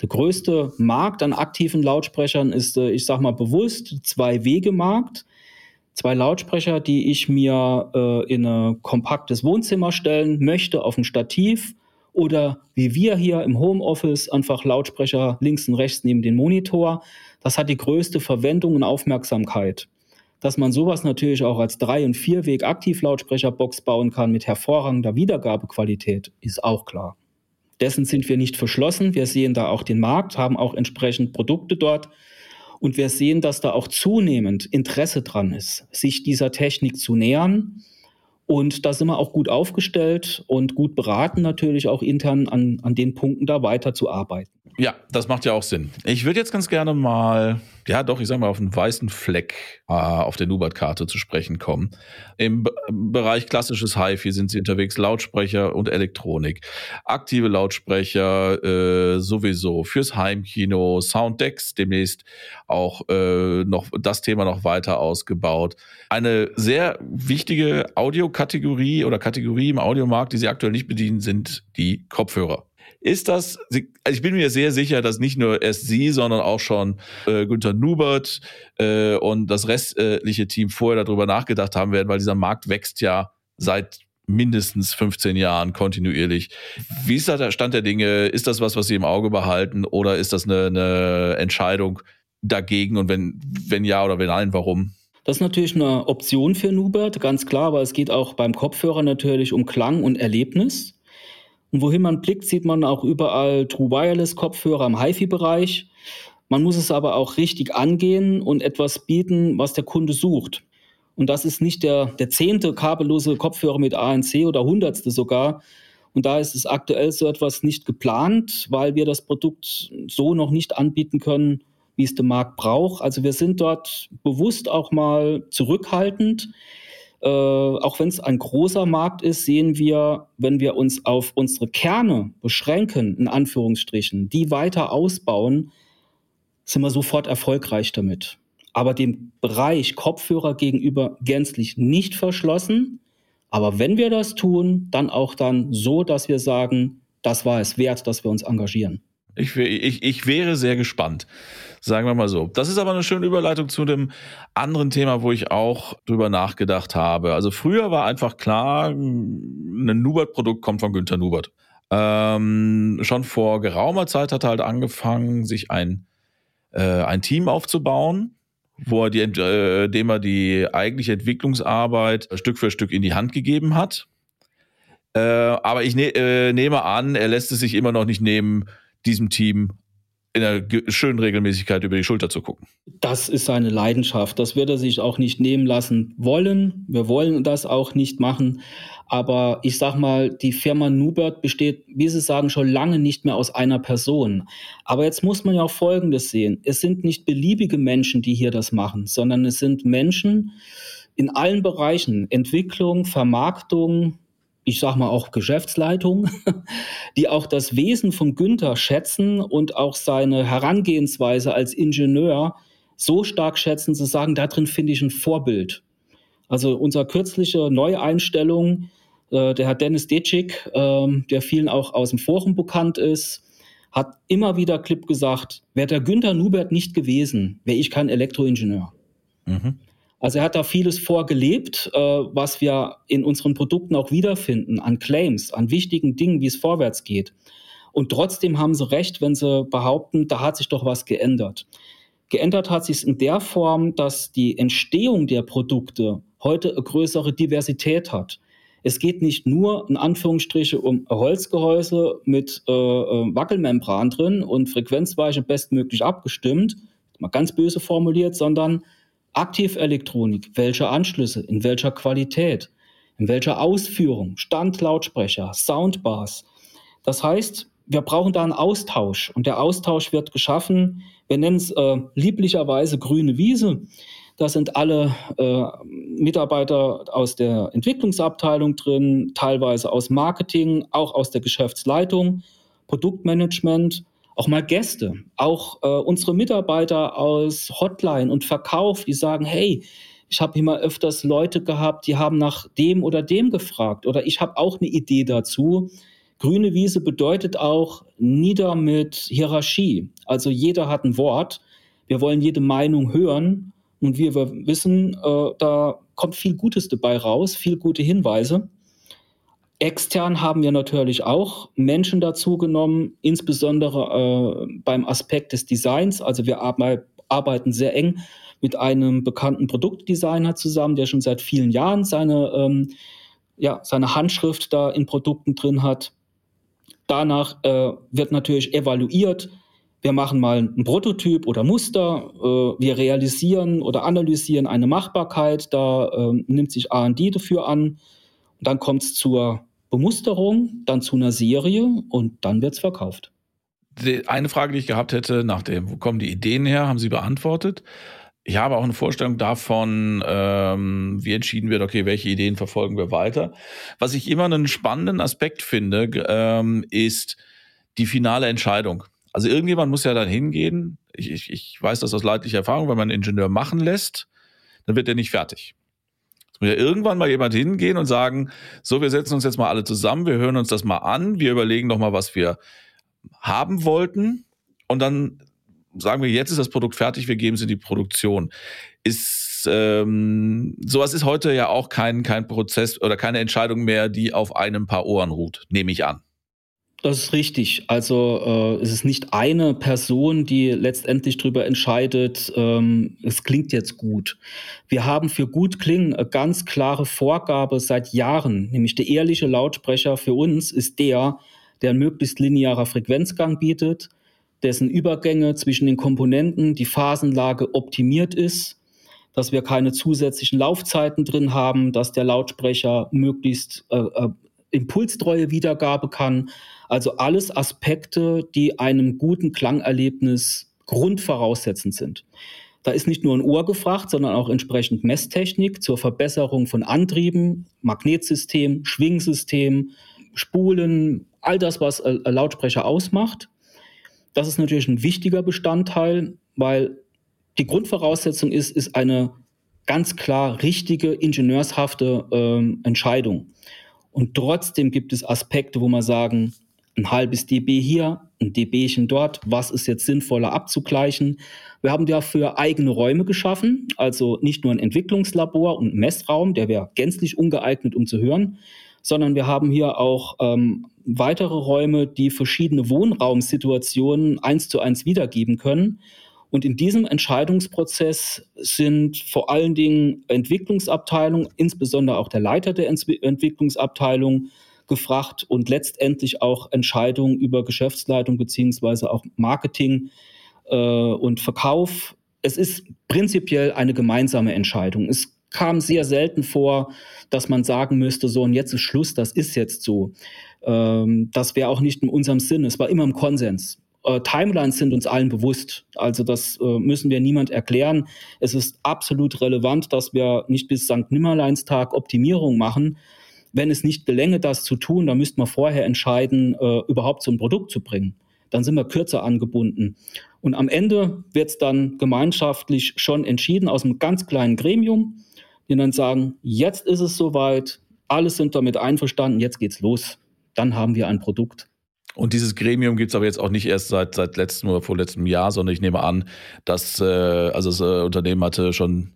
Der größte Markt an aktiven Lautsprechern ist, äh, ich sag mal bewusst, Zwei-Wege-Markt. Zwei Lautsprecher, die ich mir äh, in ein kompaktes Wohnzimmer stellen möchte, auf ein Stativ oder wie wir hier im Homeoffice einfach Lautsprecher links und rechts neben den Monitor. Das hat die größte Verwendung und Aufmerksamkeit. Dass man sowas natürlich auch als Drei- und Vierweg Aktivlautsprecherbox bauen kann mit hervorragender Wiedergabequalität, ist auch klar. Dessen sind wir nicht verschlossen. Wir sehen da auch den Markt, haben auch entsprechend Produkte dort. Und wir sehen, dass da auch zunehmend Interesse dran ist, sich dieser Technik zu nähern und da sind wir auch gut aufgestellt und gut beraten, natürlich auch intern an, an den Punkten da weiterzuarbeiten. Ja, das macht ja auch Sinn. Ich würde jetzt ganz gerne mal, ja doch, ich sag mal, auf einen weißen Fleck äh, auf der Nubert-Karte zu sprechen kommen. Im B Bereich klassisches HiFi sind sie unterwegs, Lautsprecher und Elektronik. Aktive Lautsprecher äh, sowieso, fürs Heimkino, Sounddecks demnächst auch äh, noch das Thema noch weiter ausgebaut. Eine sehr wichtige Audiokategorie oder Kategorie im Audiomarkt, die sie aktuell nicht bedienen, sind die Kopfhörer. Ist das, also ich bin mir sehr sicher, dass nicht nur erst Sie, sondern auch schon äh, Günther Nubert äh, und das restliche Team vorher darüber nachgedacht haben werden, weil dieser Markt wächst ja seit mindestens 15 Jahren kontinuierlich. Wie ist da der Stand der Dinge? Ist das was, was Sie im Auge behalten oder ist das eine, eine Entscheidung dagegen und wenn, wenn ja oder wenn nein, warum? Das ist natürlich eine Option für Nubert, ganz klar, aber es geht auch beim Kopfhörer natürlich um Klang und Erlebnis. Und wohin man blickt, sieht man auch überall True Wireless Kopfhörer im HiFi-Bereich. Man muss es aber auch richtig angehen und etwas bieten, was der Kunde sucht. Und das ist nicht der, der zehnte kabellose Kopfhörer mit ANC oder hundertste sogar. Und da ist es aktuell so etwas nicht geplant, weil wir das Produkt so noch nicht anbieten können, wie es der Markt braucht. Also wir sind dort bewusst auch mal zurückhaltend. Äh, auch wenn es ein großer Markt ist, sehen wir, wenn wir uns auf unsere Kerne beschränken, in Anführungsstrichen, die weiter ausbauen, sind wir sofort erfolgreich damit. Aber dem Bereich Kopfhörer gegenüber gänzlich nicht verschlossen. Aber wenn wir das tun, dann auch dann so, dass wir sagen, das war es wert, dass wir uns engagieren. Ich, ich, ich wäre sehr gespannt. Sagen wir mal so. Das ist aber eine schöne Überleitung zu dem anderen Thema, wo ich auch drüber nachgedacht habe. Also früher war einfach klar, ein Nubert-Produkt kommt von Günter Nubert. Ähm, schon vor geraumer Zeit hat er halt angefangen, sich ein, äh, ein Team aufzubauen, wo er die, äh, dem er die eigentliche Entwicklungsarbeit Stück für Stück in die Hand gegeben hat. Äh, aber ich ne äh, nehme an, er lässt es sich immer noch nicht nehmen, diesem Team in einer schönen Regelmäßigkeit über die Schulter zu gucken. Das ist seine Leidenschaft. Das wird er sich auch nicht nehmen lassen wollen. Wir wollen das auch nicht machen. Aber ich sag mal, die Firma Nubert besteht, wie Sie sagen, schon lange nicht mehr aus einer Person. Aber jetzt muss man ja auch Folgendes sehen. Es sind nicht beliebige Menschen, die hier das machen, sondern es sind Menschen in allen Bereichen, Entwicklung, Vermarktung, ich sag mal auch Geschäftsleitung, die auch das Wesen von Günther schätzen und auch seine Herangehensweise als Ingenieur so stark schätzen, zu sagen, da drin finde ich ein Vorbild. Also unser kürzliche Neueinstellung, äh, der Herr Dennis Detschik, äh, der vielen auch aus dem Forum bekannt ist, hat immer wieder klipp gesagt, wäre der Günther Nubert nicht gewesen, wäre ich kein Elektroingenieur. Mhm. Also er hat da vieles vorgelebt, äh, was wir in unseren Produkten auch wiederfinden, an Claims, an wichtigen Dingen, wie es vorwärts geht. Und trotzdem haben sie recht, wenn sie behaupten, da hat sich doch was geändert. Geändert hat sich in der Form, dass die Entstehung der Produkte heute eine größere Diversität hat. Es geht nicht nur in Anführungsstriche um Holzgehäuse mit äh, äh, Wackelmembran drin und Frequenzweiche bestmöglich abgestimmt, mal ganz böse formuliert, sondern Aktivelektronik, welche Anschlüsse, in welcher Qualität, in welcher Ausführung, Standlautsprecher, Soundbars. Das heißt, wir brauchen da einen Austausch und der Austausch wird geschaffen. Wir nennen es äh, lieblicherweise grüne Wiese. Da sind alle äh, Mitarbeiter aus der Entwicklungsabteilung drin, teilweise aus Marketing, auch aus der Geschäftsleitung, Produktmanagement, auch mal Gäste, auch äh, unsere Mitarbeiter aus Hotline und Verkauf, die sagen, hey, ich habe immer öfters Leute gehabt, die haben nach dem oder dem gefragt oder ich habe auch eine Idee dazu. Grüne Wiese bedeutet auch nieder mit Hierarchie. Also jeder hat ein Wort. Wir wollen jede Meinung hören und wie wir wissen, äh, da kommt viel Gutes dabei raus, viel gute Hinweise. Extern haben wir natürlich auch Menschen dazu genommen, insbesondere äh, beim Aspekt des Designs. Also wir arbeiten sehr eng mit einem bekannten Produktdesigner zusammen, der schon seit vielen Jahren seine, ähm, ja, seine Handschrift da in Produkten drin hat. Danach äh, wird natürlich evaluiert, wir machen mal einen Prototyp oder Muster, äh, wir realisieren oder analysieren eine Machbarkeit, da äh, nimmt sich RD dafür an. Und dann kommt es zur Bemusterung, dann zu einer Serie und dann wird es verkauft. Eine Frage, die ich gehabt hätte, nach dem, wo kommen die Ideen her, haben Sie beantwortet. Ich habe auch eine Vorstellung davon, ähm, wie entschieden wird, okay, welche Ideen verfolgen wir weiter. Was ich immer einen spannenden Aspekt finde, ähm, ist die finale Entscheidung. Also irgendjemand muss ja dann hingehen. Ich, ich, ich weiß das aus leidlicher Erfahrung, wenn man einen Ingenieur machen lässt, dann wird er nicht fertig. Muss ja irgendwann mal jemand hingehen und sagen, so, wir setzen uns jetzt mal alle zusammen, wir hören uns das mal an, wir überlegen noch mal, was wir haben wollten und dann sagen wir, jetzt ist das Produkt fertig, wir geben es in die Produktion. Ist ähm, sowas ist heute ja auch kein, kein Prozess oder keine Entscheidung mehr, die auf einem paar Ohren ruht, nehme ich an. Das ist richtig. Also äh, es ist nicht eine Person, die letztendlich darüber entscheidet, ähm, es klingt jetzt gut. Wir haben für gut klingen eine ganz klare Vorgabe seit Jahren, nämlich der ehrliche Lautsprecher für uns ist der, der ein möglichst linearer Frequenzgang bietet, dessen Übergänge zwischen den Komponenten, die Phasenlage optimiert ist, dass wir keine zusätzlichen Laufzeiten drin haben, dass der Lautsprecher möglichst äh, äh, impulstreue Wiedergabe kann. Also alles Aspekte, die einem guten Klangerlebnis grundvoraussetzend sind. Da ist nicht nur ein Ohr gefragt, sondern auch entsprechend Messtechnik zur Verbesserung von Antrieben, Magnetsystem, Schwingsystem, Spulen, all das, was äh, Lautsprecher ausmacht. Das ist natürlich ein wichtiger Bestandteil, weil die Grundvoraussetzung ist, ist eine ganz klar richtige, ingenieurshafte äh, Entscheidung. Und trotzdem gibt es Aspekte, wo man sagen, ein halbes dB hier, ein dBchen dort, was ist jetzt sinnvoller abzugleichen. Wir haben dafür eigene Räume geschaffen, also nicht nur ein Entwicklungslabor und ein Messraum, der wäre gänzlich ungeeignet, um zu hören, sondern wir haben hier auch ähm, weitere Räume, die verschiedene Wohnraumsituationen eins zu eins wiedergeben können. Und in diesem Entscheidungsprozess sind vor allen Dingen Entwicklungsabteilungen, insbesondere auch der Leiter der Entwicklungsabteilung, gefragt und letztendlich auch Entscheidungen über Geschäftsleitung beziehungsweise auch Marketing äh, und Verkauf. Es ist prinzipiell eine gemeinsame Entscheidung. Es kam sehr selten vor, dass man sagen müsste, so und jetzt ist Schluss, das ist jetzt so. Ähm, das wäre auch nicht in unserem Sinn. Es war immer im Konsens. Äh, Timelines sind uns allen bewusst. Also das äh, müssen wir niemand erklären. Es ist absolut relevant, dass wir nicht bis St. Nimmerleinstag Optimierung machen. Wenn es nicht gelänge, das zu tun, dann müsste man vorher entscheiden, äh, überhaupt so ein Produkt zu bringen. Dann sind wir kürzer angebunden. Und am Ende wird es dann gemeinschaftlich schon entschieden aus einem ganz kleinen Gremium, die dann sagen, jetzt ist es soweit, alle sind damit einverstanden, jetzt geht's los. Dann haben wir ein Produkt. Und dieses Gremium gibt es aber jetzt auch nicht erst seit, seit letztem oder vorletztem Jahr, sondern ich nehme an, dass äh, also das äh, Unternehmen hatte schon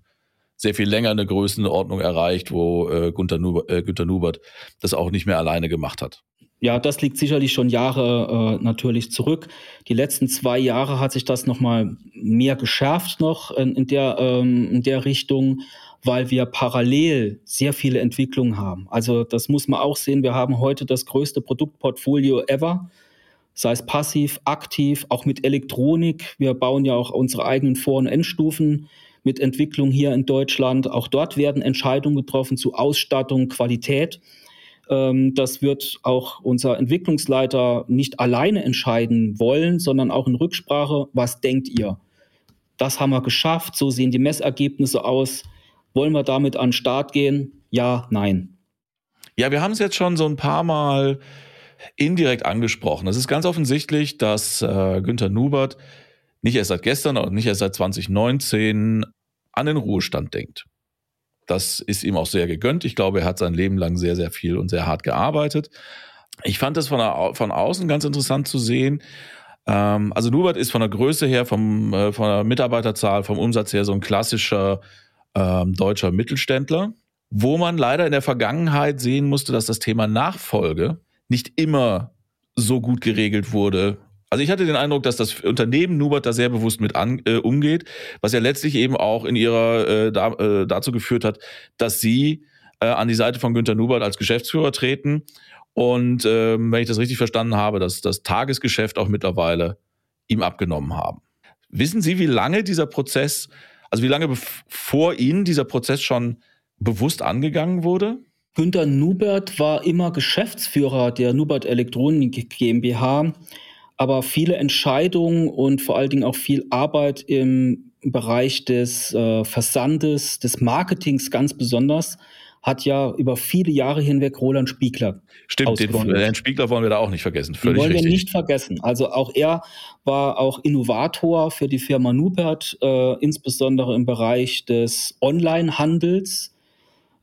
sehr viel länger eine Größenordnung erreicht, wo äh, Günter, Nubert, äh, Günter Nubert das auch nicht mehr alleine gemacht hat. Ja, das liegt sicherlich schon Jahre äh, natürlich zurück. Die letzten zwei Jahre hat sich das nochmal mehr geschärft noch in, in, der, ähm, in der Richtung, weil wir parallel sehr viele Entwicklungen haben. Also das muss man auch sehen. Wir haben heute das größte Produktportfolio ever, sei es passiv, aktiv, auch mit Elektronik. Wir bauen ja auch unsere eigenen Vor- und Endstufen mit Entwicklung hier in Deutschland. Auch dort werden Entscheidungen getroffen zu Ausstattung, Qualität. Ähm, das wird auch unser Entwicklungsleiter nicht alleine entscheiden wollen, sondern auch in Rücksprache. Was denkt ihr? Das haben wir geschafft. So sehen die Messergebnisse aus. Wollen wir damit an den Start gehen? Ja, nein. Ja, wir haben es jetzt schon so ein paar Mal indirekt angesprochen. Es ist ganz offensichtlich, dass äh, Günther Nubert nicht erst seit gestern und nicht erst seit 2019 an den Ruhestand denkt. Das ist ihm auch sehr gegönnt. Ich glaube, er hat sein Leben lang sehr, sehr viel und sehr hart gearbeitet. Ich fand das von, der, von außen ganz interessant zu sehen. Ähm, also Nubert ist von der Größe her, vom, äh, von der Mitarbeiterzahl, vom Umsatz her so ein klassischer ähm, deutscher Mittelständler, wo man leider in der Vergangenheit sehen musste, dass das Thema Nachfolge nicht immer so gut geregelt wurde, also ich hatte den Eindruck, dass das Unternehmen Nubert da sehr bewusst mit an, äh, umgeht, was ja letztlich eben auch in ihrer äh, da, äh, dazu geführt hat, dass sie äh, an die Seite von Günter Nubert als Geschäftsführer treten und ähm, wenn ich das richtig verstanden habe, dass das Tagesgeschäft auch mittlerweile ihm abgenommen haben. Wissen Sie, wie lange dieser Prozess, also wie lange vor Ihnen dieser Prozess schon bewusst angegangen wurde? Günter Nubert war immer Geschäftsführer der Nubert Elektronik GmbH aber viele Entscheidungen und vor allen Dingen auch viel Arbeit im Bereich des äh, Versandes, des Marketings ganz besonders, hat ja über viele Jahre hinweg Roland Spiegler. Stimmt, den Herrn Spiegler wollen wir da auch nicht vergessen. Völlig den wollen richtig. wir nicht vergessen. Also auch er war auch Innovator für die Firma Nubert, äh, insbesondere im Bereich des Onlinehandels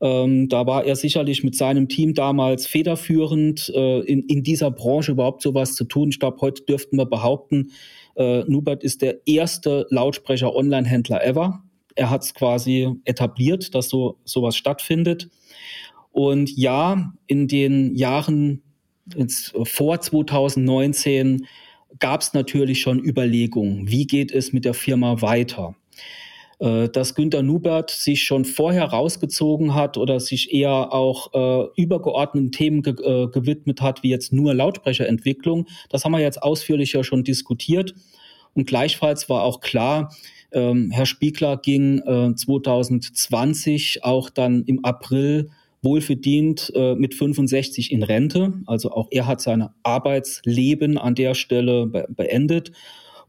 ähm, da war er sicherlich mit seinem Team damals federführend, äh, in, in dieser Branche überhaupt sowas zu tun. Ich glaube, heute dürften wir behaupten, äh, Nubert ist der erste Lautsprecher-Online-Händler ever. Er hat es quasi etabliert, dass so sowas stattfindet. Und ja, in den Jahren ins, vor 2019 gab es natürlich schon Überlegungen, wie geht es mit der Firma weiter. Äh, dass Günter Nubert sich schon vorher rausgezogen hat oder sich eher auch äh, übergeordneten Themen ge äh, gewidmet hat, wie jetzt nur Lautsprecherentwicklung. Das haben wir jetzt ausführlicher schon diskutiert. Und gleichfalls war auch klar, ähm, Herr Spiegler ging äh, 2020 auch dann im April wohlverdient äh, mit 65 in Rente. Also auch er hat sein Arbeitsleben an der Stelle be beendet.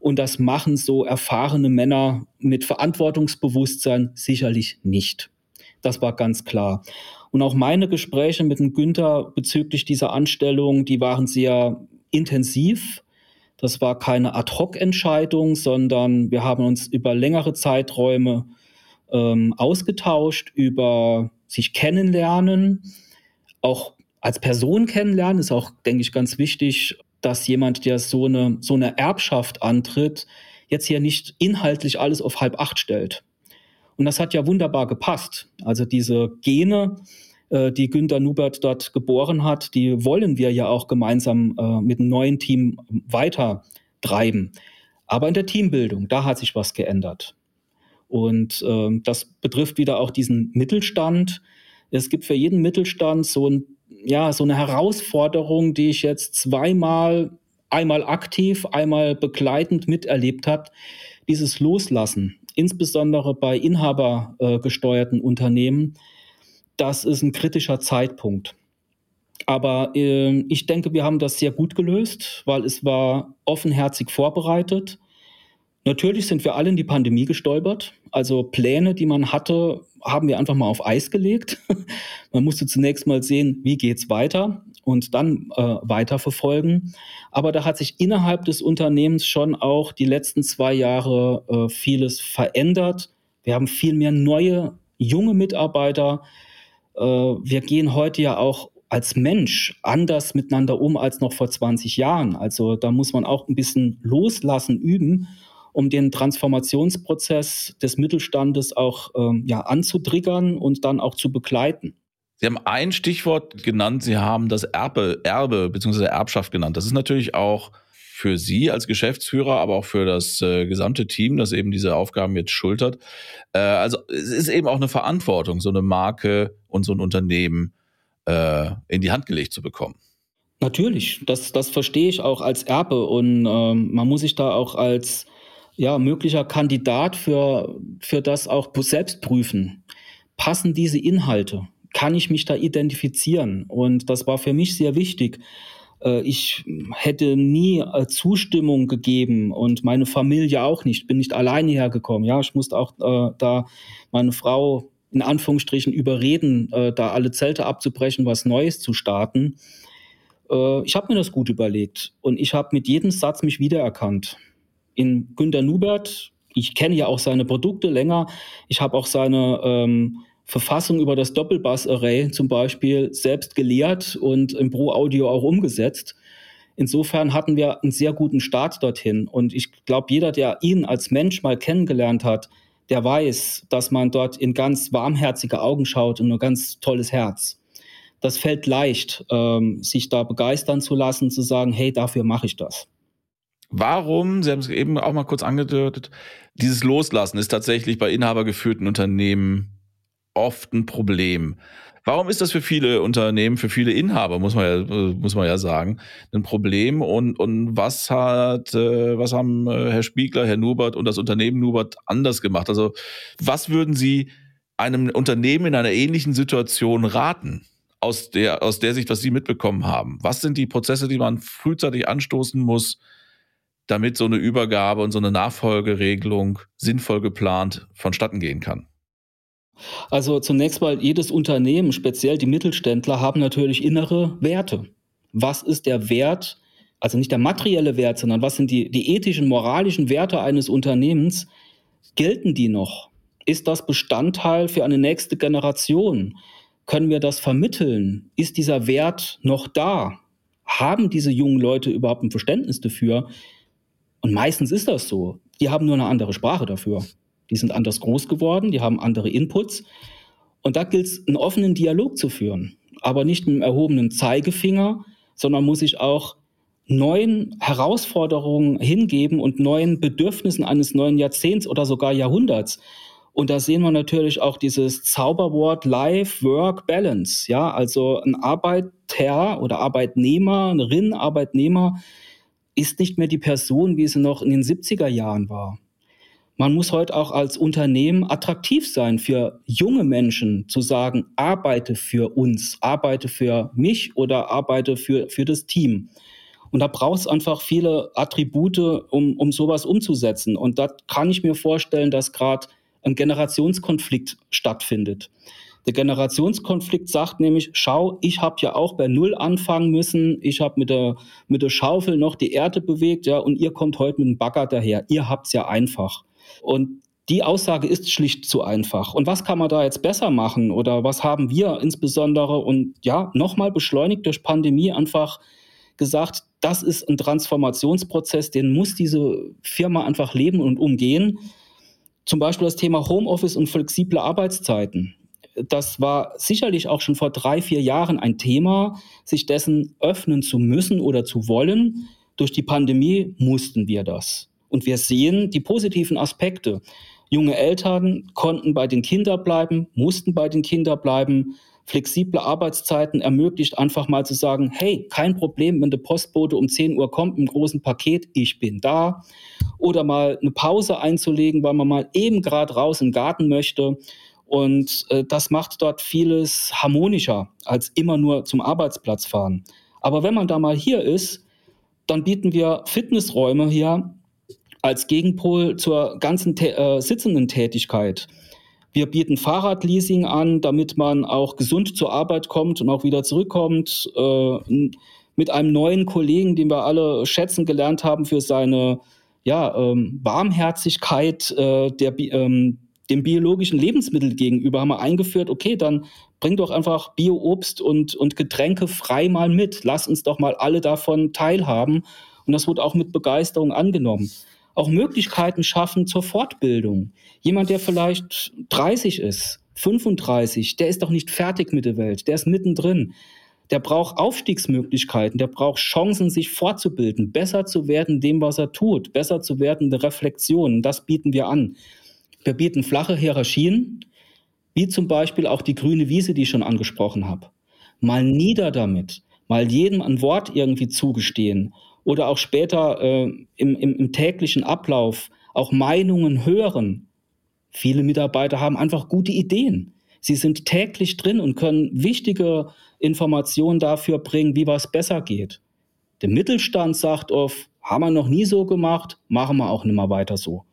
Und das machen so erfahrene Männer mit Verantwortungsbewusstsein sicherlich nicht. Das war ganz klar. Und auch meine Gespräche mit dem Günther bezüglich dieser Anstellung, die waren sehr intensiv. Das war keine Ad-Hoc-Entscheidung, sondern wir haben uns über längere Zeiträume ähm, ausgetauscht, über sich kennenlernen, auch als Person kennenlernen, ist auch, denke ich, ganz wichtig, dass jemand, der so eine, so eine Erbschaft antritt, jetzt hier nicht inhaltlich alles auf halb acht stellt. Und das hat ja wunderbar gepasst. Also diese Gene, äh, die Günter Nubert dort geboren hat, die wollen wir ja auch gemeinsam äh, mit einem neuen Team weiter treiben. Aber in der Teambildung, da hat sich was geändert. Und äh, das betrifft wieder auch diesen Mittelstand. Es gibt für jeden Mittelstand so ein ja, so eine Herausforderung, die ich jetzt zweimal, einmal aktiv, einmal begleitend miterlebt habe, dieses Loslassen, insbesondere bei inhabergesteuerten äh, Unternehmen, das ist ein kritischer Zeitpunkt. Aber äh, ich denke, wir haben das sehr gut gelöst, weil es war offenherzig vorbereitet. Natürlich sind wir alle in die Pandemie gestolpert. Also Pläne, die man hatte, haben wir einfach mal auf Eis gelegt. man musste zunächst mal sehen, wie geht's weiter und dann äh, weiterverfolgen. Aber da hat sich innerhalb des Unternehmens schon auch die letzten zwei Jahre äh, vieles verändert. Wir haben viel mehr neue, junge Mitarbeiter. Äh, wir gehen heute ja auch als Mensch anders miteinander um als noch vor 20 Jahren. Also da muss man auch ein bisschen loslassen, üben um den Transformationsprozess des Mittelstandes auch ähm, ja, anzutriggern und dann auch zu begleiten. Sie haben ein Stichwort genannt, Sie haben das Erbe, Erbe bzw. Erbschaft genannt. Das ist natürlich auch für Sie als Geschäftsführer, aber auch für das äh, gesamte Team, das eben diese Aufgaben jetzt schultert. Äh, also es ist eben auch eine Verantwortung, so eine Marke und so ein Unternehmen äh, in die Hand gelegt zu bekommen. Natürlich, das, das verstehe ich auch als Erbe und ähm, man muss sich da auch als ja, möglicher Kandidat für, für das auch selbst prüfen. Passen diese Inhalte? Kann ich mich da identifizieren? Und das war für mich sehr wichtig. Äh, ich hätte nie äh, Zustimmung gegeben und meine Familie auch nicht. Bin nicht alleine hergekommen. Ja, ich musste auch äh, da meine Frau in Anführungsstrichen überreden, äh, da alle Zelte abzubrechen, was Neues zu starten. Äh, ich habe mir das gut überlegt und ich habe mit jedem Satz mich wiedererkannt. In Günter Nubert, ich kenne ja auch seine Produkte länger, ich habe auch seine ähm, Verfassung über das Doppelbass-Array zum Beispiel selbst gelehrt und im Pro Audio auch umgesetzt. Insofern hatten wir einen sehr guten Start dorthin. Und ich glaube, jeder, der ihn als Mensch mal kennengelernt hat, der weiß, dass man dort in ganz warmherzige Augen schaut und ein ganz tolles Herz das fällt leicht, ähm, sich da begeistern zu lassen, zu sagen, hey, dafür mache ich das. Warum, Sie haben es eben auch mal kurz angedeutet, dieses Loslassen ist tatsächlich bei inhabergeführten Unternehmen oft ein Problem. Warum ist das für viele Unternehmen, für viele Inhaber, muss man ja, muss man ja sagen, ein Problem? Und, und was hat, äh, was haben äh, Herr Spiegler, Herr Nubert und das Unternehmen Nubert anders gemacht? Also, was würden Sie einem Unternehmen in einer ähnlichen Situation raten? aus der, aus der Sicht, was Sie mitbekommen haben? Was sind die Prozesse, die man frühzeitig anstoßen muss, damit so eine Übergabe und so eine Nachfolgeregelung sinnvoll geplant vonstatten gehen kann? Also zunächst mal, jedes Unternehmen, speziell die Mittelständler, haben natürlich innere Werte. Was ist der Wert, also nicht der materielle Wert, sondern was sind die, die ethischen, moralischen Werte eines Unternehmens? Gelten die noch? Ist das Bestandteil für eine nächste Generation? Können wir das vermitteln? Ist dieser Wert noch da? Haben diese jungen Leute überhaupt ein Verständnis dafür? Und meistens ist das so. Die haben nur eine andere Sprache dafür. Die sind anders groß geworden, die haben andere Inputs. Und da gilt es, einen offenen Dialog zu führen. Aber nicht mit einem erhobenen Zeigefinger, sondern muss sich auch neuen Herausforderungen hingeben und neuen Bedürfnissen eines neuen Jahrzehnts oder sogar Jahrhunderts. Und da sehen wir natürlich auch dieses Zauberwort Life, Work, Balance. Ja, also ein Arbeiter oder Arbeitnehmer, eine Rin, Arbeitnehmer ist nicht mehr die Person, wie sie noch in den 70er Jahren war. Man muss heute auch als Unternehmen attraktiv sein für junge Menschen, zu sagen, arbeite für uns, arbeite für mich oder arbeite für, für das Team. Und da braucht es einfach viele Attribute, um, um sowas umzusetzen. Und da kann ich mir vorstellen, dass gerade ein Generationskonflikt stattfindet. Der Generationskonflikt sagt nämlich, schau, ich habe ja auch bei Null anfangen müssen, ich habe mit der, mit der Schaufel noch die Erde bewegt, ja, und ihr kommt heute mit dem Bagger daher. Ihr habt's ja einfach. Und die Aussage ist schlicht zu einfach. Und was kann man da jetzt besser machen? Oder was haben wir insbesondere und ja, nochmal beschleunigt durch Pandemie einfach gesagt, das ist ein Transformationsprozess, den muss diese Firma einfach leben und umgehen. Zum Beispiel das Thema Homeoffice und flexible Arbeitszeiten. Das war sicherlich auch schon vor drei, vier Jahren ein Thema, sich dessen öffnen zu müssen oder zu wollen. Durch die Pandemie mussten wir das. Und wir sehen die positiven Aspekte. Junge Eltern konnten bei den Kindern bleiben, mussten bei den Kindern bleiben. Flexible Arbeitszeiten ermöglicht einfach mal zu sagen, hey, kein Problem, wenn der Postbote um 10 Uhr kommt im großen Paket, ich bin da oder mal eine Pause einzulegen, weil man mal eben gerade raus den Garten möchte. Und äh, das macht dort vieles harmonischer, als immer nur zum Arbeitsplatz fahren. Aber wenn man da mal hier ist, dann bieten wir Fitnessräume hier als Gegenpol zur ganzen äh, sitzenden Tätigkeit. Wir bieten Fahrradleasing an, damit man auch gesund zur Arbeit kommt und auch wieder zurückkommt. Äh, mit einem neuen Kollegen, den wir alle schätzen gelernt haben für seine ja, ähm, Warmherzigkeit äh, der, ähm, dem biologischen Lebensmittel gegenüber haben wir eingeführt, okay, dann bring doch einfach Bio-Obst und, und Getränke frei mal mit. Lass uns doch mal alle davon teilhaben. Und das wurde auch mit Begeisterung angenommen. Auch Möglichkeiten schaffen zur Fortbildung. Jemand, der vielleicht 30 ist, 35, der ist doch nicht fertig mit der Welt, der ist mittendrin der braucht Aufstiegsmöglichkeiten, der braucht Chancen, sich fortzubilden, besser zu werden dem, was er tut, besser zu werden der Reflexion. Das bieten wir an. Wir bieten flache Hierarchien, wie zum Beispiel auch die grüne Wiese, die ich schon angesprochen habe. Mal nieder damit, mal jedem ein Wort irgendwie zugestehen oder auch später äh, im, im, im täglichen Ablauf auch Meinungen hören. Viele Mitarbeiter haben einfach gute Ideen. Sie sind täglich drin und können wichtige Informationen dafür bringen, wie was besser geht. Der Mittelstand sagt oft, haben wir noch nie so gemacht, machen wir auch nicht mehr weiter so.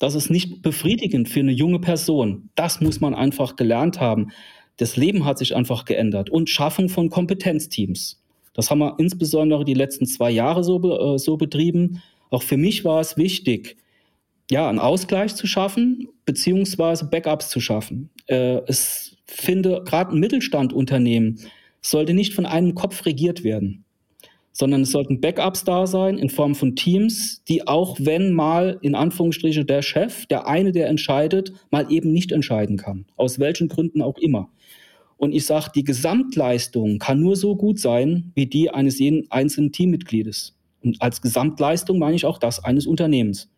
Das ist nicht befriedigend für eine junge Person. Das muss man einfach gelernt haben. Das Leben hat sich einfach geändert und Schaffung von Kompetenzteams. Das haben wir insbesondere die letzten zwei Jahre so, äh, so betrieben. Auch für mich war es wichtig, ja, einen Ausgleich zu schaffen, beziehungsweise Backups zu schaffen. Äh, es finde, gerade ein Mittelstandunternehmen sollte nicht von einem Kopf regiert werden, sondern es sollten Backups da sein in Form von Teams, die auch wenn mal in Anführungsstrichen der Chef, der eine, der entscheidet, mal eben nicht entscheiden kann. Aus welchen Gründen auch immer. Und ich sage, die Gesamtleistung kann nur so gut sein, wie die eines jeden einzelnen Teammitgliedes. Und als Gesamtleistung meine ich auch das eines Unternehmens.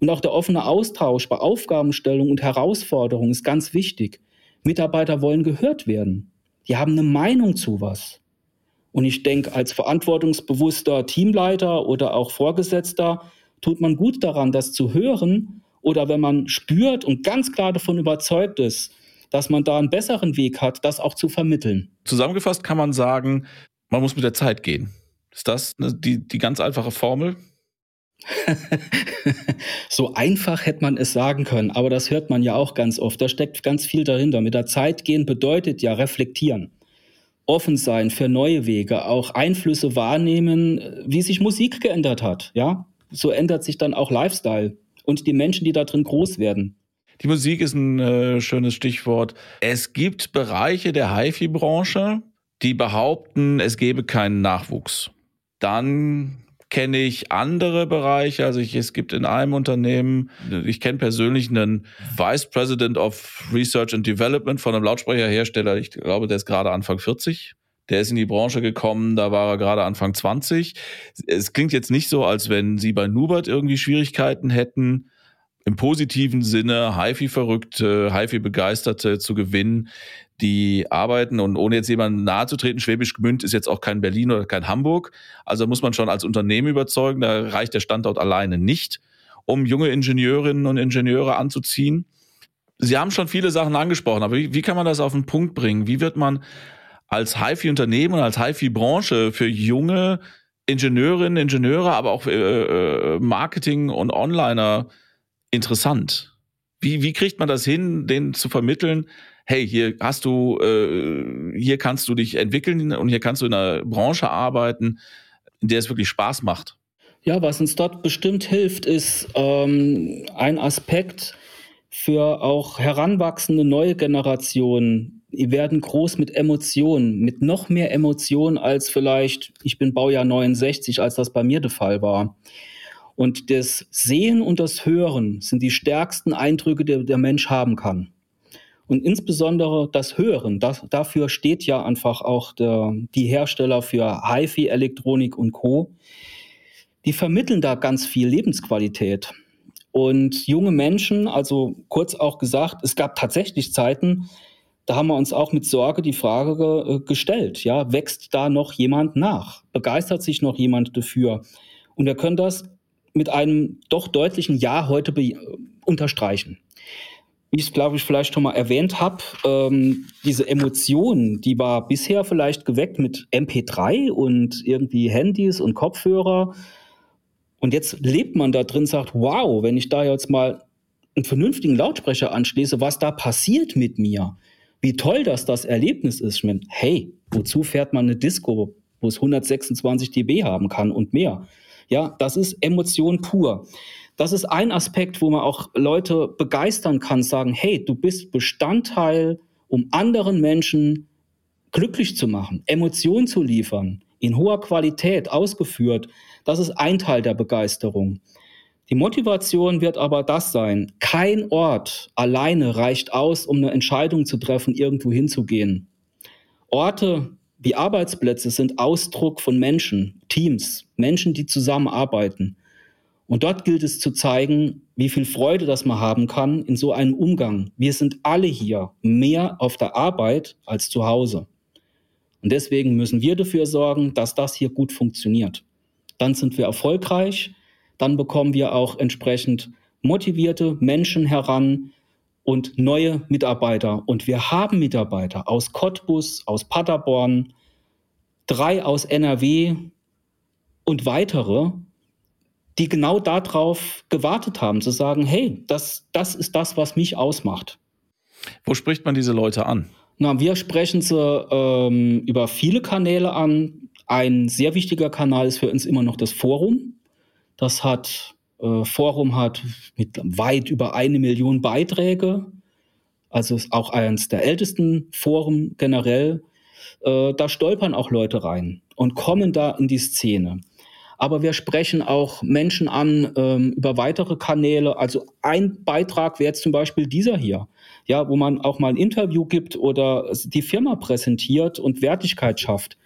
Und auch der offene Austausch bei Aufgabenstellung und Herausforderungen ist ganz wichtig. Mitarbeiter wollen gehört werden. Die haben eine Meinung zu was. Und ich denke, als verantwortungsbewusster Teamleiter oder auch Vorgesetzter tut man gut daran, das zu hören. Oder wenn man spürt und ganz klar davon überzeugt ist, dass man da einen besseren Weg hat, das auch zu vermitteln. Zusammengefasst kann man sagen, man muss mit der Zeit gehen. Ist das die, die ganz einfache Formel? so einfach hätte man es sagen können, aber das hört man ja auch ganz oft. Da steckt ganz viel dahinter. Mit der Zeit gehen bedeutet ja reflektieren, offen sein für neue Wege, auch Einflüsse wahrnehmen, wie sich Musik geändert hat. Ja, so ändert sich dann auch Lifestyle und die Menschen, die da drin groß werden. Die Musik ist ein äh, schönes Stichwort. Es gibt Bereiche der HiFi-Branche, die behaupten, es gebe keinen Nachwuchs. Dann kenne ich andere Bereiche. Also ich, es gibt in einem Unternehmen, ich kenne persönlich einen Vice President of Research and Development von einem Lautsprecherhersteller. Ich glaube, der ist gerade Anfang 40. Der ist in die Branche gekommen, da war er gerade Anfang 20. Es klingt jetzt nicht so, als wenn Sie bei Nubert irgendwie Schwierigkeiten hätten, im positiven Sinne HiFi-Verrückte, HiFi-Begeisterte zu gewinnen, die arbeiten und ohne jetzt jemandem nahezutreten, Schwäbisch Gmünd ist jetzt auch kein Berlin oder kein Hamburg. Also muss man schon als Unternehmen überzeugen, da reicht der Standort alleine nicht, um junge Ingenieurinnen und Ingenieure anzuziehen. Sie haben schon viele Sachen angesprochen, aber wie, wie kann man das auf den Punkt bringen? Wie wird man als HiFi-Unternehmen und als HiFi-Branche für junge Ingenieurinnen, Ingenieure, aber auch äh, äh Marketing- und Onliner interessant. Wie, wie kriegt man das hin, denen zu vermitteln, hey, hier hast du, äh, hier kannst du dich entwickeln und hier kannst du in einer Branche arbeiten, in der es wirklich Spaß macht? Ja, was uns dort bestimmt hilft, ist ähm, ein Aspekt für auch heranwachsende neue Generationen. Die werden groß mit Emotionen, mit noch mehr Emotionen als vielleicht, ich bin Baujahr 69, als das bei mir der Fall war. Und das Sehen und das Hören sind die stärksten Eindrücke, die der Mensch haben kann. Und insbesondere das Hören, das, dafür steht ja einfach auch der, die Hersteller für HiFi, Elektronik und Co. Die vermitteln da ganz viel Lebensqualität. Und junge Menschen, also kurz auch gesagt, es gab tatsächlich Zeiten, da haben wir uns auch mit Sorge die Frage ge äh, gestellt, ja, wächst da noch jemand nach? Begeistert sich noch jemand dafür? Und wir können das mit einem doch deutlichen Ja heute unterstreichen. Wie ich es, glaube ich, vielleicht schon mal erwähnt habe, ähm, diese Emotion, die war bisher vielleicht geweckt mit MP3 und irgendwie Handys und Kopfhörer. Und jetzt lebt man da drin, sagt, wow, wenn ich da jetzt mal einen vernünftigen Lautsprecher anschließe, was da passiert mit mir, wie toll das das Erlebnis ist. Ich meine, hey, wozu fährt man eine Disco, wo es 126 dB haben kann und mehr? Ja, das ist Emotion pur. Das ist ein Aspekt, wo man auch Leute begeistern kann, sagen, hey, du bist Bestandteil, um anderen Menschen glücklich zu machen, Emotionen zu liefern, in hoher Qualität ausgeführt. Das ist ein Teil der Begeisterung. Die Motivation wird aber das sein. Kein Ort alleine reicht aus, um eine Entscheidung zu treffen, irgendwo hinzugehen. Orte Die Arbeitsplätze sind Ausdruck von Menschen, Teams, Menschen, die zusammenarbeiten. Und dort gilt es zu zeigen, wie viel Freude das man haben kann in so einem Umgang. Wir sind alle hier mehr auf der Arbeit als zu Hause. Und deswegen müssen wir dafür sorgen, dass das hier gut funktioniert. Dann sind wir erfolgreich, dann bekommen wir auch entsprechend motivierte Menschen heran und neue Mitarbeiter. Und wir haben Mitarbeiter aus Cottbus, aus Paderborn, drei aus NRW und weitere, die genau darauf gewartet haben, zu sagen, hey, das, das ist das, was mich ausmacht. Wo spricht man diese Leute an? Na, wir sprechen sie ähm, über viele Kanäle an. Ein sehr wichtiger Kanal ist für uns immer noch das Forum. Das hat, äh, Forum hat mit weit über eine Million Beiträge. Also ist auch eines der ältesten Foren generell. Äh, da stolpern auch Leute rein und kommen da in die Szene aber wir sprechen auch Menschen an ähm, über weitere Kanäle. Also ein Beitrag wäre jetzt zum Beispiel dieser hier, ja, wo man auch mal ein Interview gibt oder die Firma präsentiert und Wertigkeit schafft.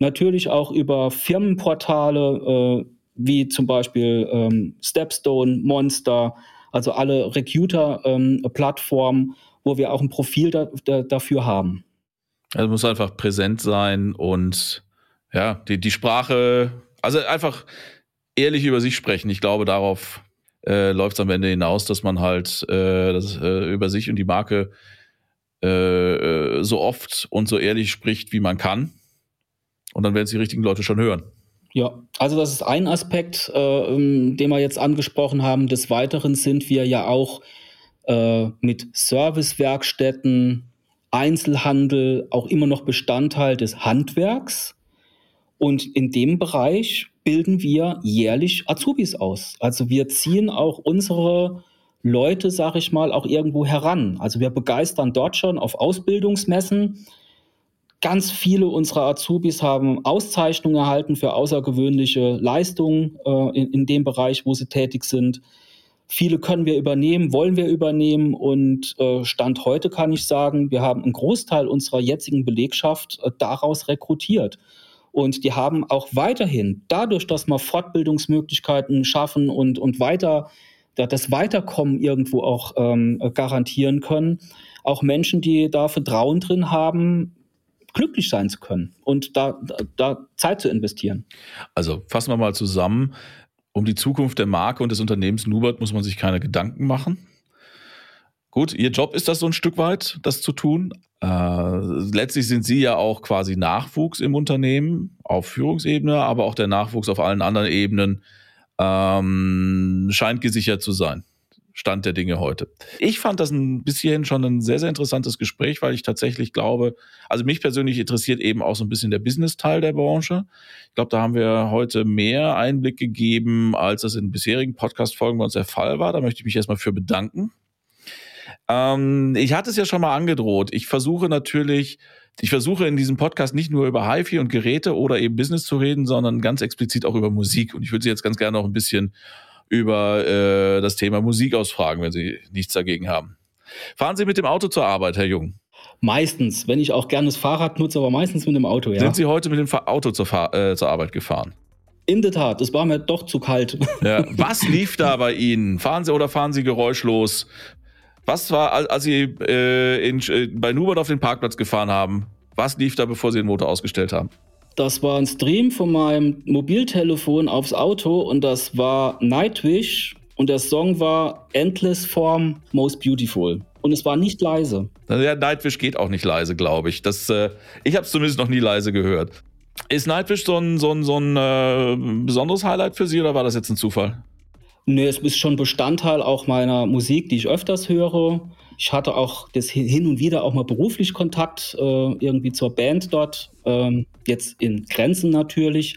Natürlich auch über Firmenportale äh, wie zum Beispiel ähm, Stepstone, Monster, also alle Recruiter-Plattformen, ähm, wo wir auch ein Profil da, da, dafür haben. Also muss einfach präsent sein und ja, die, die Sprache also einfach ehrlich über sich sprechen. Ich glaube, darauf äh, läuft es am Ende hinaus, dass man halt äh, das, äh, über sich und die Marke äh, äh, so oft und so ehrlich spricht, wie man kann. Und dann werden es die richtigen Leute schon hören. Ja, also das ist ein Aspekt, äh, ähm, den wir jetzt angesprochen haben. Des Weiteren sind wir ja auch äh, mit Servicewerkstätten, Einzelhandel auch immer noch Bestandteil des Handwerks. Und in dem Bereich bilden wir jährlich Azubis aus. Also wir ziehen auch unsere Leute, sag ich mal, auch irgendwo heran. Also wir begeistern dort schon auf Ausbildungsmessen. Ganz viele unserer Azubis haben Auszeichnungen erhalten für außergewöhnliche Leistungen äh, in, in dem Bereich, wo sie tätig sind. Viele können wir übernehmen, wollen wir übernehmen und äh, Stand heute kann ich sagen, wir haben einen Großteil unserer jetzigen Belegschaft äh, daraus rekrutiert. Und die haben auch weiterhin, dadurch, dass wir Fortbildungsmöglichkeiten schaffen und, und weiter, das Weiterkommen irgendwo auch ähm, garantieren können, auch Menschen, die da Vertrauen drin haben, glücklich sein zu können und da, da, Zeit zu investieren. Also fassen wir mal zusammen. Um die Zukunft der Marke und des Unternehmens Nubert muss man sich keine Gedanken machen. Gut, Ihr Job ist das so ein Stück weit, das zu tun. Äh, letztlich sind Sie ja auch quasi Nachwuchs im Unternehmen auf Führungsebene, aber auch der Nachwuchs auf allen anderen Ebenen ähm, scheint gesichert zu sein. Stand der Dinge heute. Ich fand das ein bisschen schon ein sehr, sehr interessantes Gespräch, weil ich tatsächlich glaube, also mich persönlich interessiert eben auch so ein bisschen der Business-Teil der Branche. Ich glaube, da haben wir heute mehr Einblick gegeben, als das in bisherigen Podcast-Folgen bei uns der Fall war. Da möchte ich mich erstmal für bedanken. Ähm, ich hatte es ja schon mal angedroht. Ich versuche natürlich, ich versuche in diesem Podcast nicht nur über HiFi und Geräte oder eben Business zu reden, sondern ganz explizit auch über Musik. Und ich würde Sie jetzt ganz gerne noch ein bisschen über äh, das Thema Musik ausfragen, wenn Sie nichts dagegen haben. Fahren Sie mit dem Auto zur Arbeit, Herr Jung? Meistens, wenn ich auch gerne das Fahrrad nutze, aber meistens mit dem Auto, ja. Sind Sie heute mit dem Auto zur, Fahr äh, zur Arbeit gefahren? In der Tat, es war mir doch zu kalt. Ja. Was lief da bei Ihnen? Fahren Sie oder fahren Sie geräuschlos? Was war, als Sie äh, in, äh, bei Nubert auf den Parkplatz gefahren haben? Was lief da, bevor Sie den Motor ausgestellt haben? Das war ein Stream von meinem Mobiltelefon aufs Auto und das war Nightwish und der Song war Endless Form Most Beautiful. Und es war nicht leise. Ja, Nightwish geht auch nicht leise, glaube ich. Das, äh, ich habe es zumindest noch nie leise gehört. Ist Nightwish so ein, so ein, so ein äh, besonderes Highlight für Sie oder war das jetzt ein Zufall? Nee, es ist schon Bestandteil auch meiner Musik, die ich öfters höre. Ich hatte auch das hin und wieder auch mal beruflich Kontakt äh, irgendwie zur Band dort, ähm, jetzt in Grenzen natürlich.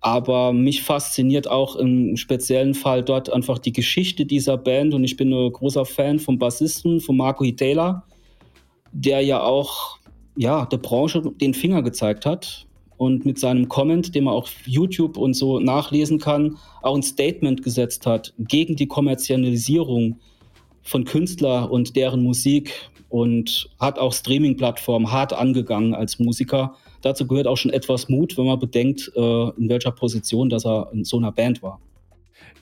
Aber mich fasziniert auch im speziellen Fall dort einfach die Geschichte dieser Band und ich bin ein großer Fan vom Bassisten, von Marco Hitela, der ja auch ja, der Branche den Finger gezeigt hat und mit seinem Comment, den man auf YouTube und so nachlesen kann, auch ein Statement gesetzt hat gegen die Kommerzialisierung von Künstler und deren Musik und hat auch Streaming-Plattformen hart angegangen als Musiker. dazu gehört auch schon etwas Mut, wenn man bedenkt, äh, in welcher Position dass er in so einer Band war.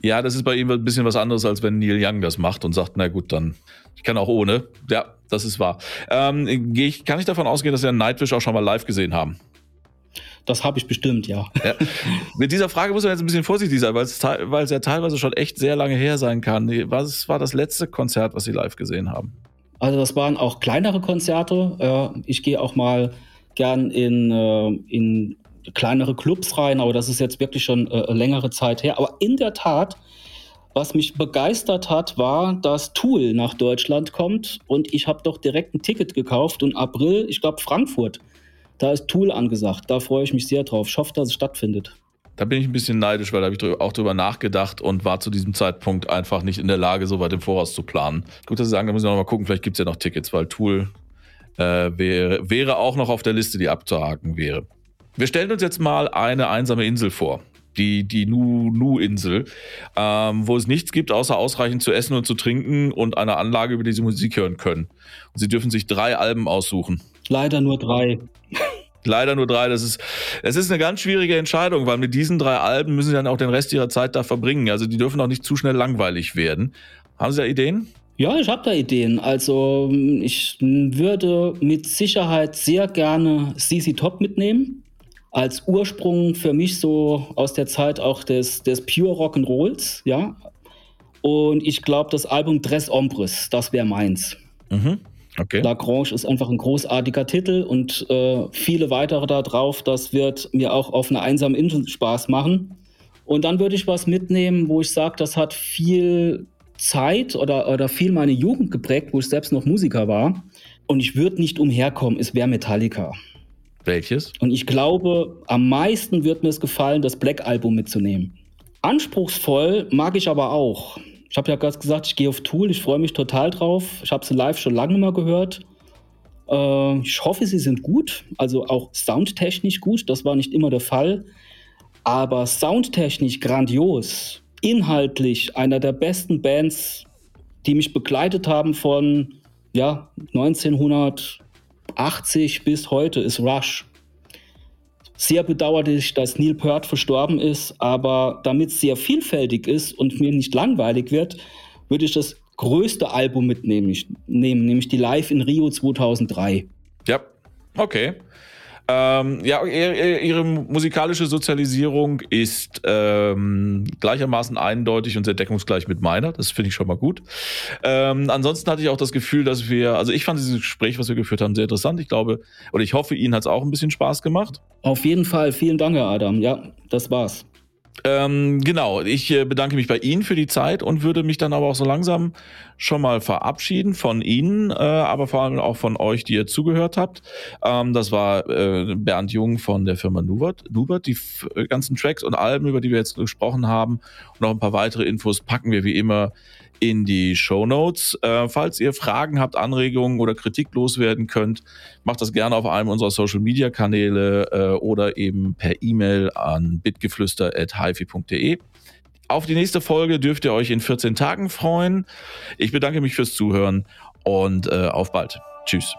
Ja, das ist bei ihm ein bisschen was anderes, als wenn Neil Young das macht und sagt, na gut, dann ich kann auch ohne. Ja, das ist wahr. Ähm, kann ich davon ausgehen, dass Sie Nightwish auch schon mal live gesehen haben? Das habe ich bestimmt, ja. ja. Mit dieser Frage muss man jetzt ein bisschen vorsichtig sein, weil es, weil es ja teilweise schon echt sehr lange her sein kann. Was war das letzte Konzert, was Sie live gesehen haben? Also das waren auch kleinere Konzerte. Ich gehe auch mal gern in, äh, in kleinere Clubs rein, aber das ist jetzt wirklich schon äh, längere Zeit her. Aber in der Tat, was mich begeistert hat, war, dass Tool nach Deutschland kommt und ich habe doch direkt ein Ticket gekauft und April, ich glaube Frankfurt, da ist Tool angesagt. Da freue ich mich sehr drauf. Ich hoffe, dass es stattfindet. Da bin ich ein bisschen neidisch, weil da habe ich auch drüber nachgedacht und war zu diesem Zeitpunkt einfach nicht in der Lage, so weit im Voraus zu planen. Gut, dass Sie sagen, da müssen wir noch mal gucken, vielleicht gibt es ja noch Tickets, weil Tool äh, wäre, wäre auch noch auf der Liste, die abzuhaken wäre. Wir stellen uns jetzt mal eine einsame Insel vor. Die, die Nu-Nu-Insel, ähm, wo es nichts gibt, außer ausreichend zu essen und zu trinken und eine Anlage, über die sie Musik hören können. Und sie dürfen sich drei Alben aussuchen. Leider nur drei. Leider nur drei. Das ist, es ist eine ganz schwierige Entscheidung, weil mit diesen drei Alben müssen sie dann auch den Rest ihrer Zeit da verbringen. Also die dürfen auch nicht zu schnell langweilig werden. Haben Sie da Ideen? Ja, ich habe da Ideen. Also ich würde mit Sicherheit sehr gerne CC Top mitnehmen als Ursprung für mich so aus der Zeit auch des, des Pure Rock'n'Rolls, ja. Und ich glaube, das Album Dress Ombres, das wäre meins. Mhm. Okay. Lagrange ist einfach ein großartiger Titel und äh, viele weitere da drauf. Das wird mir auch auf einer einsamen Insel Spaß machen. Und dann würde ich was mitnehmen, wo ich sage, das hat viel Zeit oder, oder viel meine Jugend geprägt, wo ich selbst noch Musiker war. Und ich würde nicht umherkommen, es wäre Metallica. Welches? Und ich glaube, am meisten wird mir es gefallen, das Black Album mitzunehmen. Anspruchsvoll mag ich aber auch. Ich habe ja gerade gesagt, ich gehe auf Tool, ich freue mich total drauf. Ich habe sie live schon lange mal gehört. Äh, ich hoffe, sie sind gut, also auch soundtechnisch gut. Das war nicht immer der Fall. Aber soundtechnisch grandios. Inhaltlich einer der besten Bands, die mich begleitet haben von ja, 1900. 80 bis heute ist Rush. Sehr bedauerlich, dass Neil Peart verstorben ist, aber damit es sehr vielfältig ist und mir nicht langweilig wird, würde ich das größte Album mitnehmen, nämlich die Live in Rio 2003. Ja, okay. Ähm, ja, ihre musikalische Sozialisierung ist ähm, gleichermaßen eindeutig und sehr deckungsgleich mit meiner. Das finde ich schon mal gut. Ähm, ansonsten hatte ich auch das Gefühl, dass wir, also ich fand dieses Gespräch, was wir geführt haben, sehr interessant. Ich glaube, oder ich hoffe, Ihnen hat es auch ein bisschen Spaß gemacht. Auf jeden Fall. Vielen Dank, Herr Adam. Ja, das war's. Ähm, genau, ich äh, bedanke mich bei Ihnen für die Zeit und würde mich dann aber auch so langsam schon mal verabschieden von Ihnen, äh, aber vor allem auch von euch, die ihr zugehört habt. Ähm, das war äh, Bernd Jung von der Firma Nubert. Nubert, die äh, ganzen Tracks und Alben, über die wir jetzt gesprochen haben und noch ein paar weitere Infos packen wir wie immer in die Show Notes. Äh, falls ihr Fragen habt, Anregungen oder Kritik loswerden könnt, macht das gerne auf einem unserer Social Media Kanäle äh, oder eben per E-Mail an bitgeflüster.hifi.de. Auf die nächste Folge dürft ihr euch in 14 Tagen freuen. Ich bedanke mich fürs Zuhören und äh, auf bald. Tschüss.